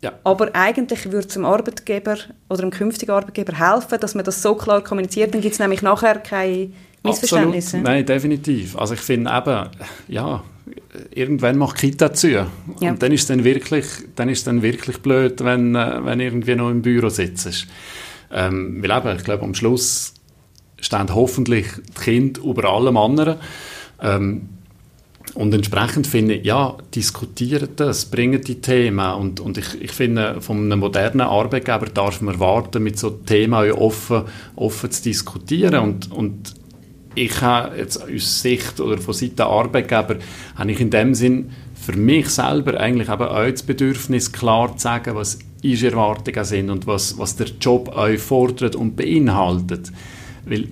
Ja. Aber eigentlich würde es dem Arbeitgeber oder dem künftigen Arbeitgeber helfen, dass man das so klar kommuniziert, dann gibt es nämlich nachher keine Missverständnisse. Absolut. Nein, definitiv. Also ich finde eben, ja, irgendwann macht Kita zu. Ja. Und dann ist es dann wirklich, dann ist dann wirklich blöd, wenn, äh, wenn irgendwie noch im Büro sitzt. Ähm, weil eben, ich glaube, am Schluss stehen hoffentlich die Kinder über allem anderen. Ähm, und entsprechend finde ich, ja, diskutiert das, bringen die Themen. Und, und ich, ich finde, von einem modernen Arbeitgeber darf man erwarten, mit so Themen offen, offen zu diskutieren. Und, und ich habe jetzt aus Sicht oder von Seiten der Arbeitgeber, habe ich in dem Sinn für mich selber eigentlich eben auch das Bedürfnis, klar zu sagen, was Erwartungen sind und was, was der Job euch fordert und beinhaltet. Weil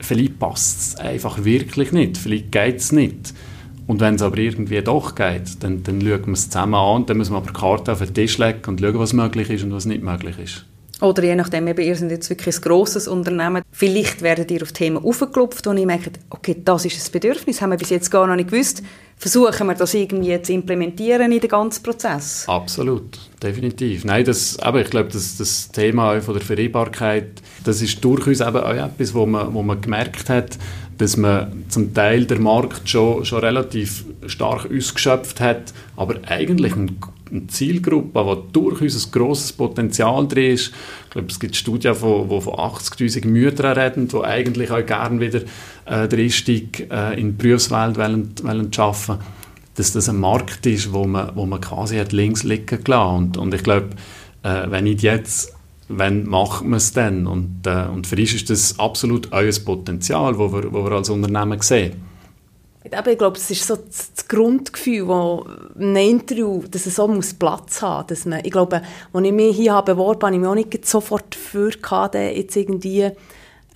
vielleicht passt es einfach wirklich nicht, vielleicht geht es nicht. Und wenn es aber irgendwie doch geht, dann, dann schauen wir es zusammen an dann müssen wir aber die Karte auf den Tisch legen und schauen, was möglich ist und was nicht möglich ist. Oder je nachdem, eben, ihr seid jetzt wirklich ein grosses Unternehmen, vielleicht werdet ihr auf Themen aufgeklopft, wo ihr merkt, okay, das ist ein Bedürfnis, haben wir bis jetzt gar noch nicht gewusst, versuchen wir das irgendwie zu implementieren in den ganzen Prozess? Absolut, definitiv. Nein, das, aber ich glaube, das, das Thema von der Vereinbarkeit, das ist durchaus eben auch etwas, wo man, wo man gemerkt hat, dass man zum Teil der Markt schon, schon relativ stark ausgeschöpft hat, aber eigentlich ein eine Zielgruppe, wo durchaus ein grosses Potenzial drin ist. Ich glaube, es gibt Studien, die von, von 80'000 Müttern reden, die eigentlich auch gerne wieder äh, den Einstieg äh, in die Berufswelt wollen, wollen schaffen dass das ein Markt ist, wo man, wo man quasi hat links liegen gelassen und, und ich glaube, äh, wenn nicht jetzt, wenn macht man es dann? Und, äh, und für uns ist das absolut euer Potenzial, das wir, wo wir als Unternehmen sehen. Aber ich glaube, es ist so das, das Grundgefühl, wo ein Interview, dass es so Platz haben dass man, ich glaube, als ich mich hier habe beworben habe, ich mich auch nicht sofort dafür gehabt, jetzt irgendwie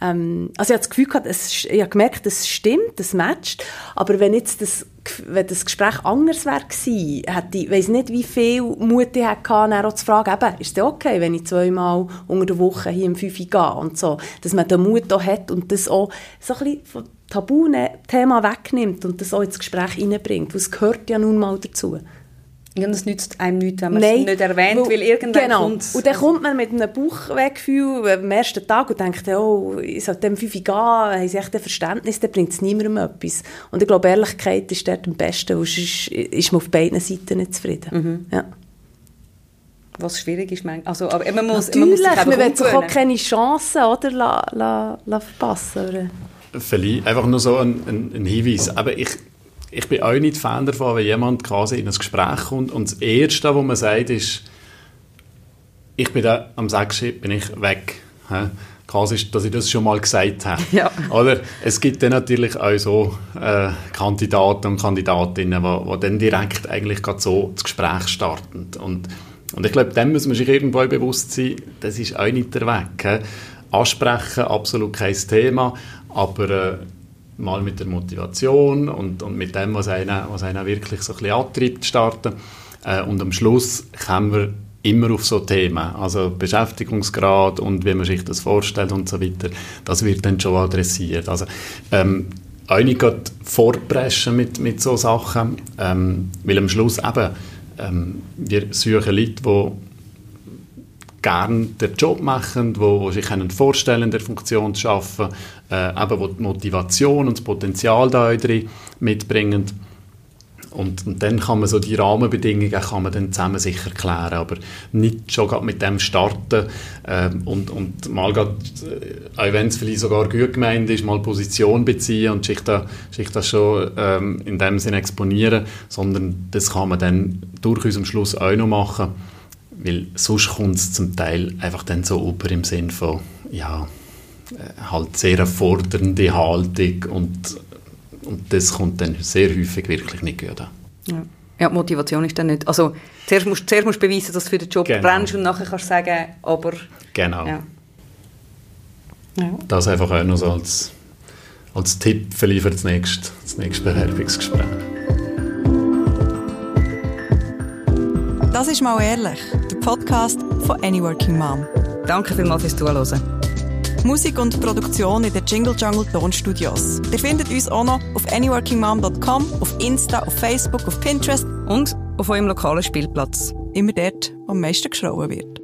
ähm, also ich habe das Gefühl gehabt, es, ich habe gemerkt, es stimmt, es matcht, aber wenn jetzt das, wenn das Gespräch anders wäre gewesen, hätte ich, weiss nicht, wie viel Mut ich hatte, dann auch zu fragen, eben, ist es okay, wenn ich zweimal unter der Woche hier im 5 gehe und so, dass man den Mut auch hat und das auch so ein bisschen Tabu-Thema wegnimmt und das auch ins Gespräch reinbringt, weil es gehört ja nun mal dazu. Ja, das nützt einem nichts, wenn man es nicht erwähnt, weil, weil irgendwann genau. Kommt's. Und dann kommt man mit einem Bauchweggefühl am ersten Tag und denkt, oh, ich soll dem 5 gehen, haben sie echt ein Verständnis, dann bringt es niemandem etwas. Und ich glaube, Ehrlichkeit ist dort am besten, weil sonst ist man auf beiden Seiten nicht zufrieden. Mhm. Ja. Was schwierig ist, also, aber man muss, Natürlich, man, muss man will sich auch keine Chancen oder, la, la, la verpassen. Oder? Vielleicht einfach nur so ein, ein, ein Hinweis. Aber ich, ich bin auch nicht Fan davon, wenn jemand quasi in ein Gespräch kommt und das Erste, was man sagt, ist, ich bin da am 6. bin ich weg. Quasi, dass ich das schon mal gesagt habe. Ja. Oder es gibt dann natürlich auch so äh, Kandidaten und Kandidatinnen, die, die dann direkt eigentlich gerade so das Gespräch starten. Und, und ich glaube, dem muss man sich irgendwo bewusst sein, das ist auch nicht der Weg. He? Ansprechen, absolut kein Thema aber äh, mal mit der Motivation und, und mit dem, was einen, was einen wirklich so ein bisschen antreibt, starten. Äh, und am Schluss kommen wir immer auf so Themen, also Beschäftigungsgrad und wie man sich das vorstellt und so weiter, das wird dann schon adressiert. Also ähm, auch nicht vorpreschen mit, mit so Sachen, ähm, weil am Schluss eben, ähm, wir suchen Leute, die gerne den Job machen, die sich können vorstellen der Funktion zu arbeiten, äh, eben, wo die Motivation und das Potenzial da drin mitbringen. Und, und, dann kann man so die Rahmenbedingungen kann man dann zusammen sicher klären, aber nicht schon mit dem starten äh, und, und mal grad, äh, auch wenn es vielleicht sogar gut gemeint ist, mal Position beziehen und sich da, sich da schon ähm, in dem Sinne exponieren, sondern das kann man dann durchaus am Schluss auch noch machen, weil sonst kommt es zum Teil einfach dann so über im Sinn von, ja, halt sehr fordernde Haltung und, und das kommt dann sehr häufig wirklich nicht gut an. Ja. Ja, Motivation ist dann nicht. Also, zuerst musst, zuerst musst du beweisen, dass du für den Job genau. brennst und nachher kannst du sagen, aber. Genau. Ja. Ja. Das einfach auch noch so als, als Tipp für das nächste, das nächste Bewerbungsgespräch. Das ist mal ehrlich, der Podcast von Any Working Mom. Danke vielmals fürs Zuhören. Musik und Produktion in den Jingle Jungle Tonstudios. Ihr findet uns auch noch auf anyworkingmom.com, auf Insta, auf Facebook, auf Pinterest und auf eurem lokalen Spielplatz. Immer dort, wo am meisten geschrauen wird.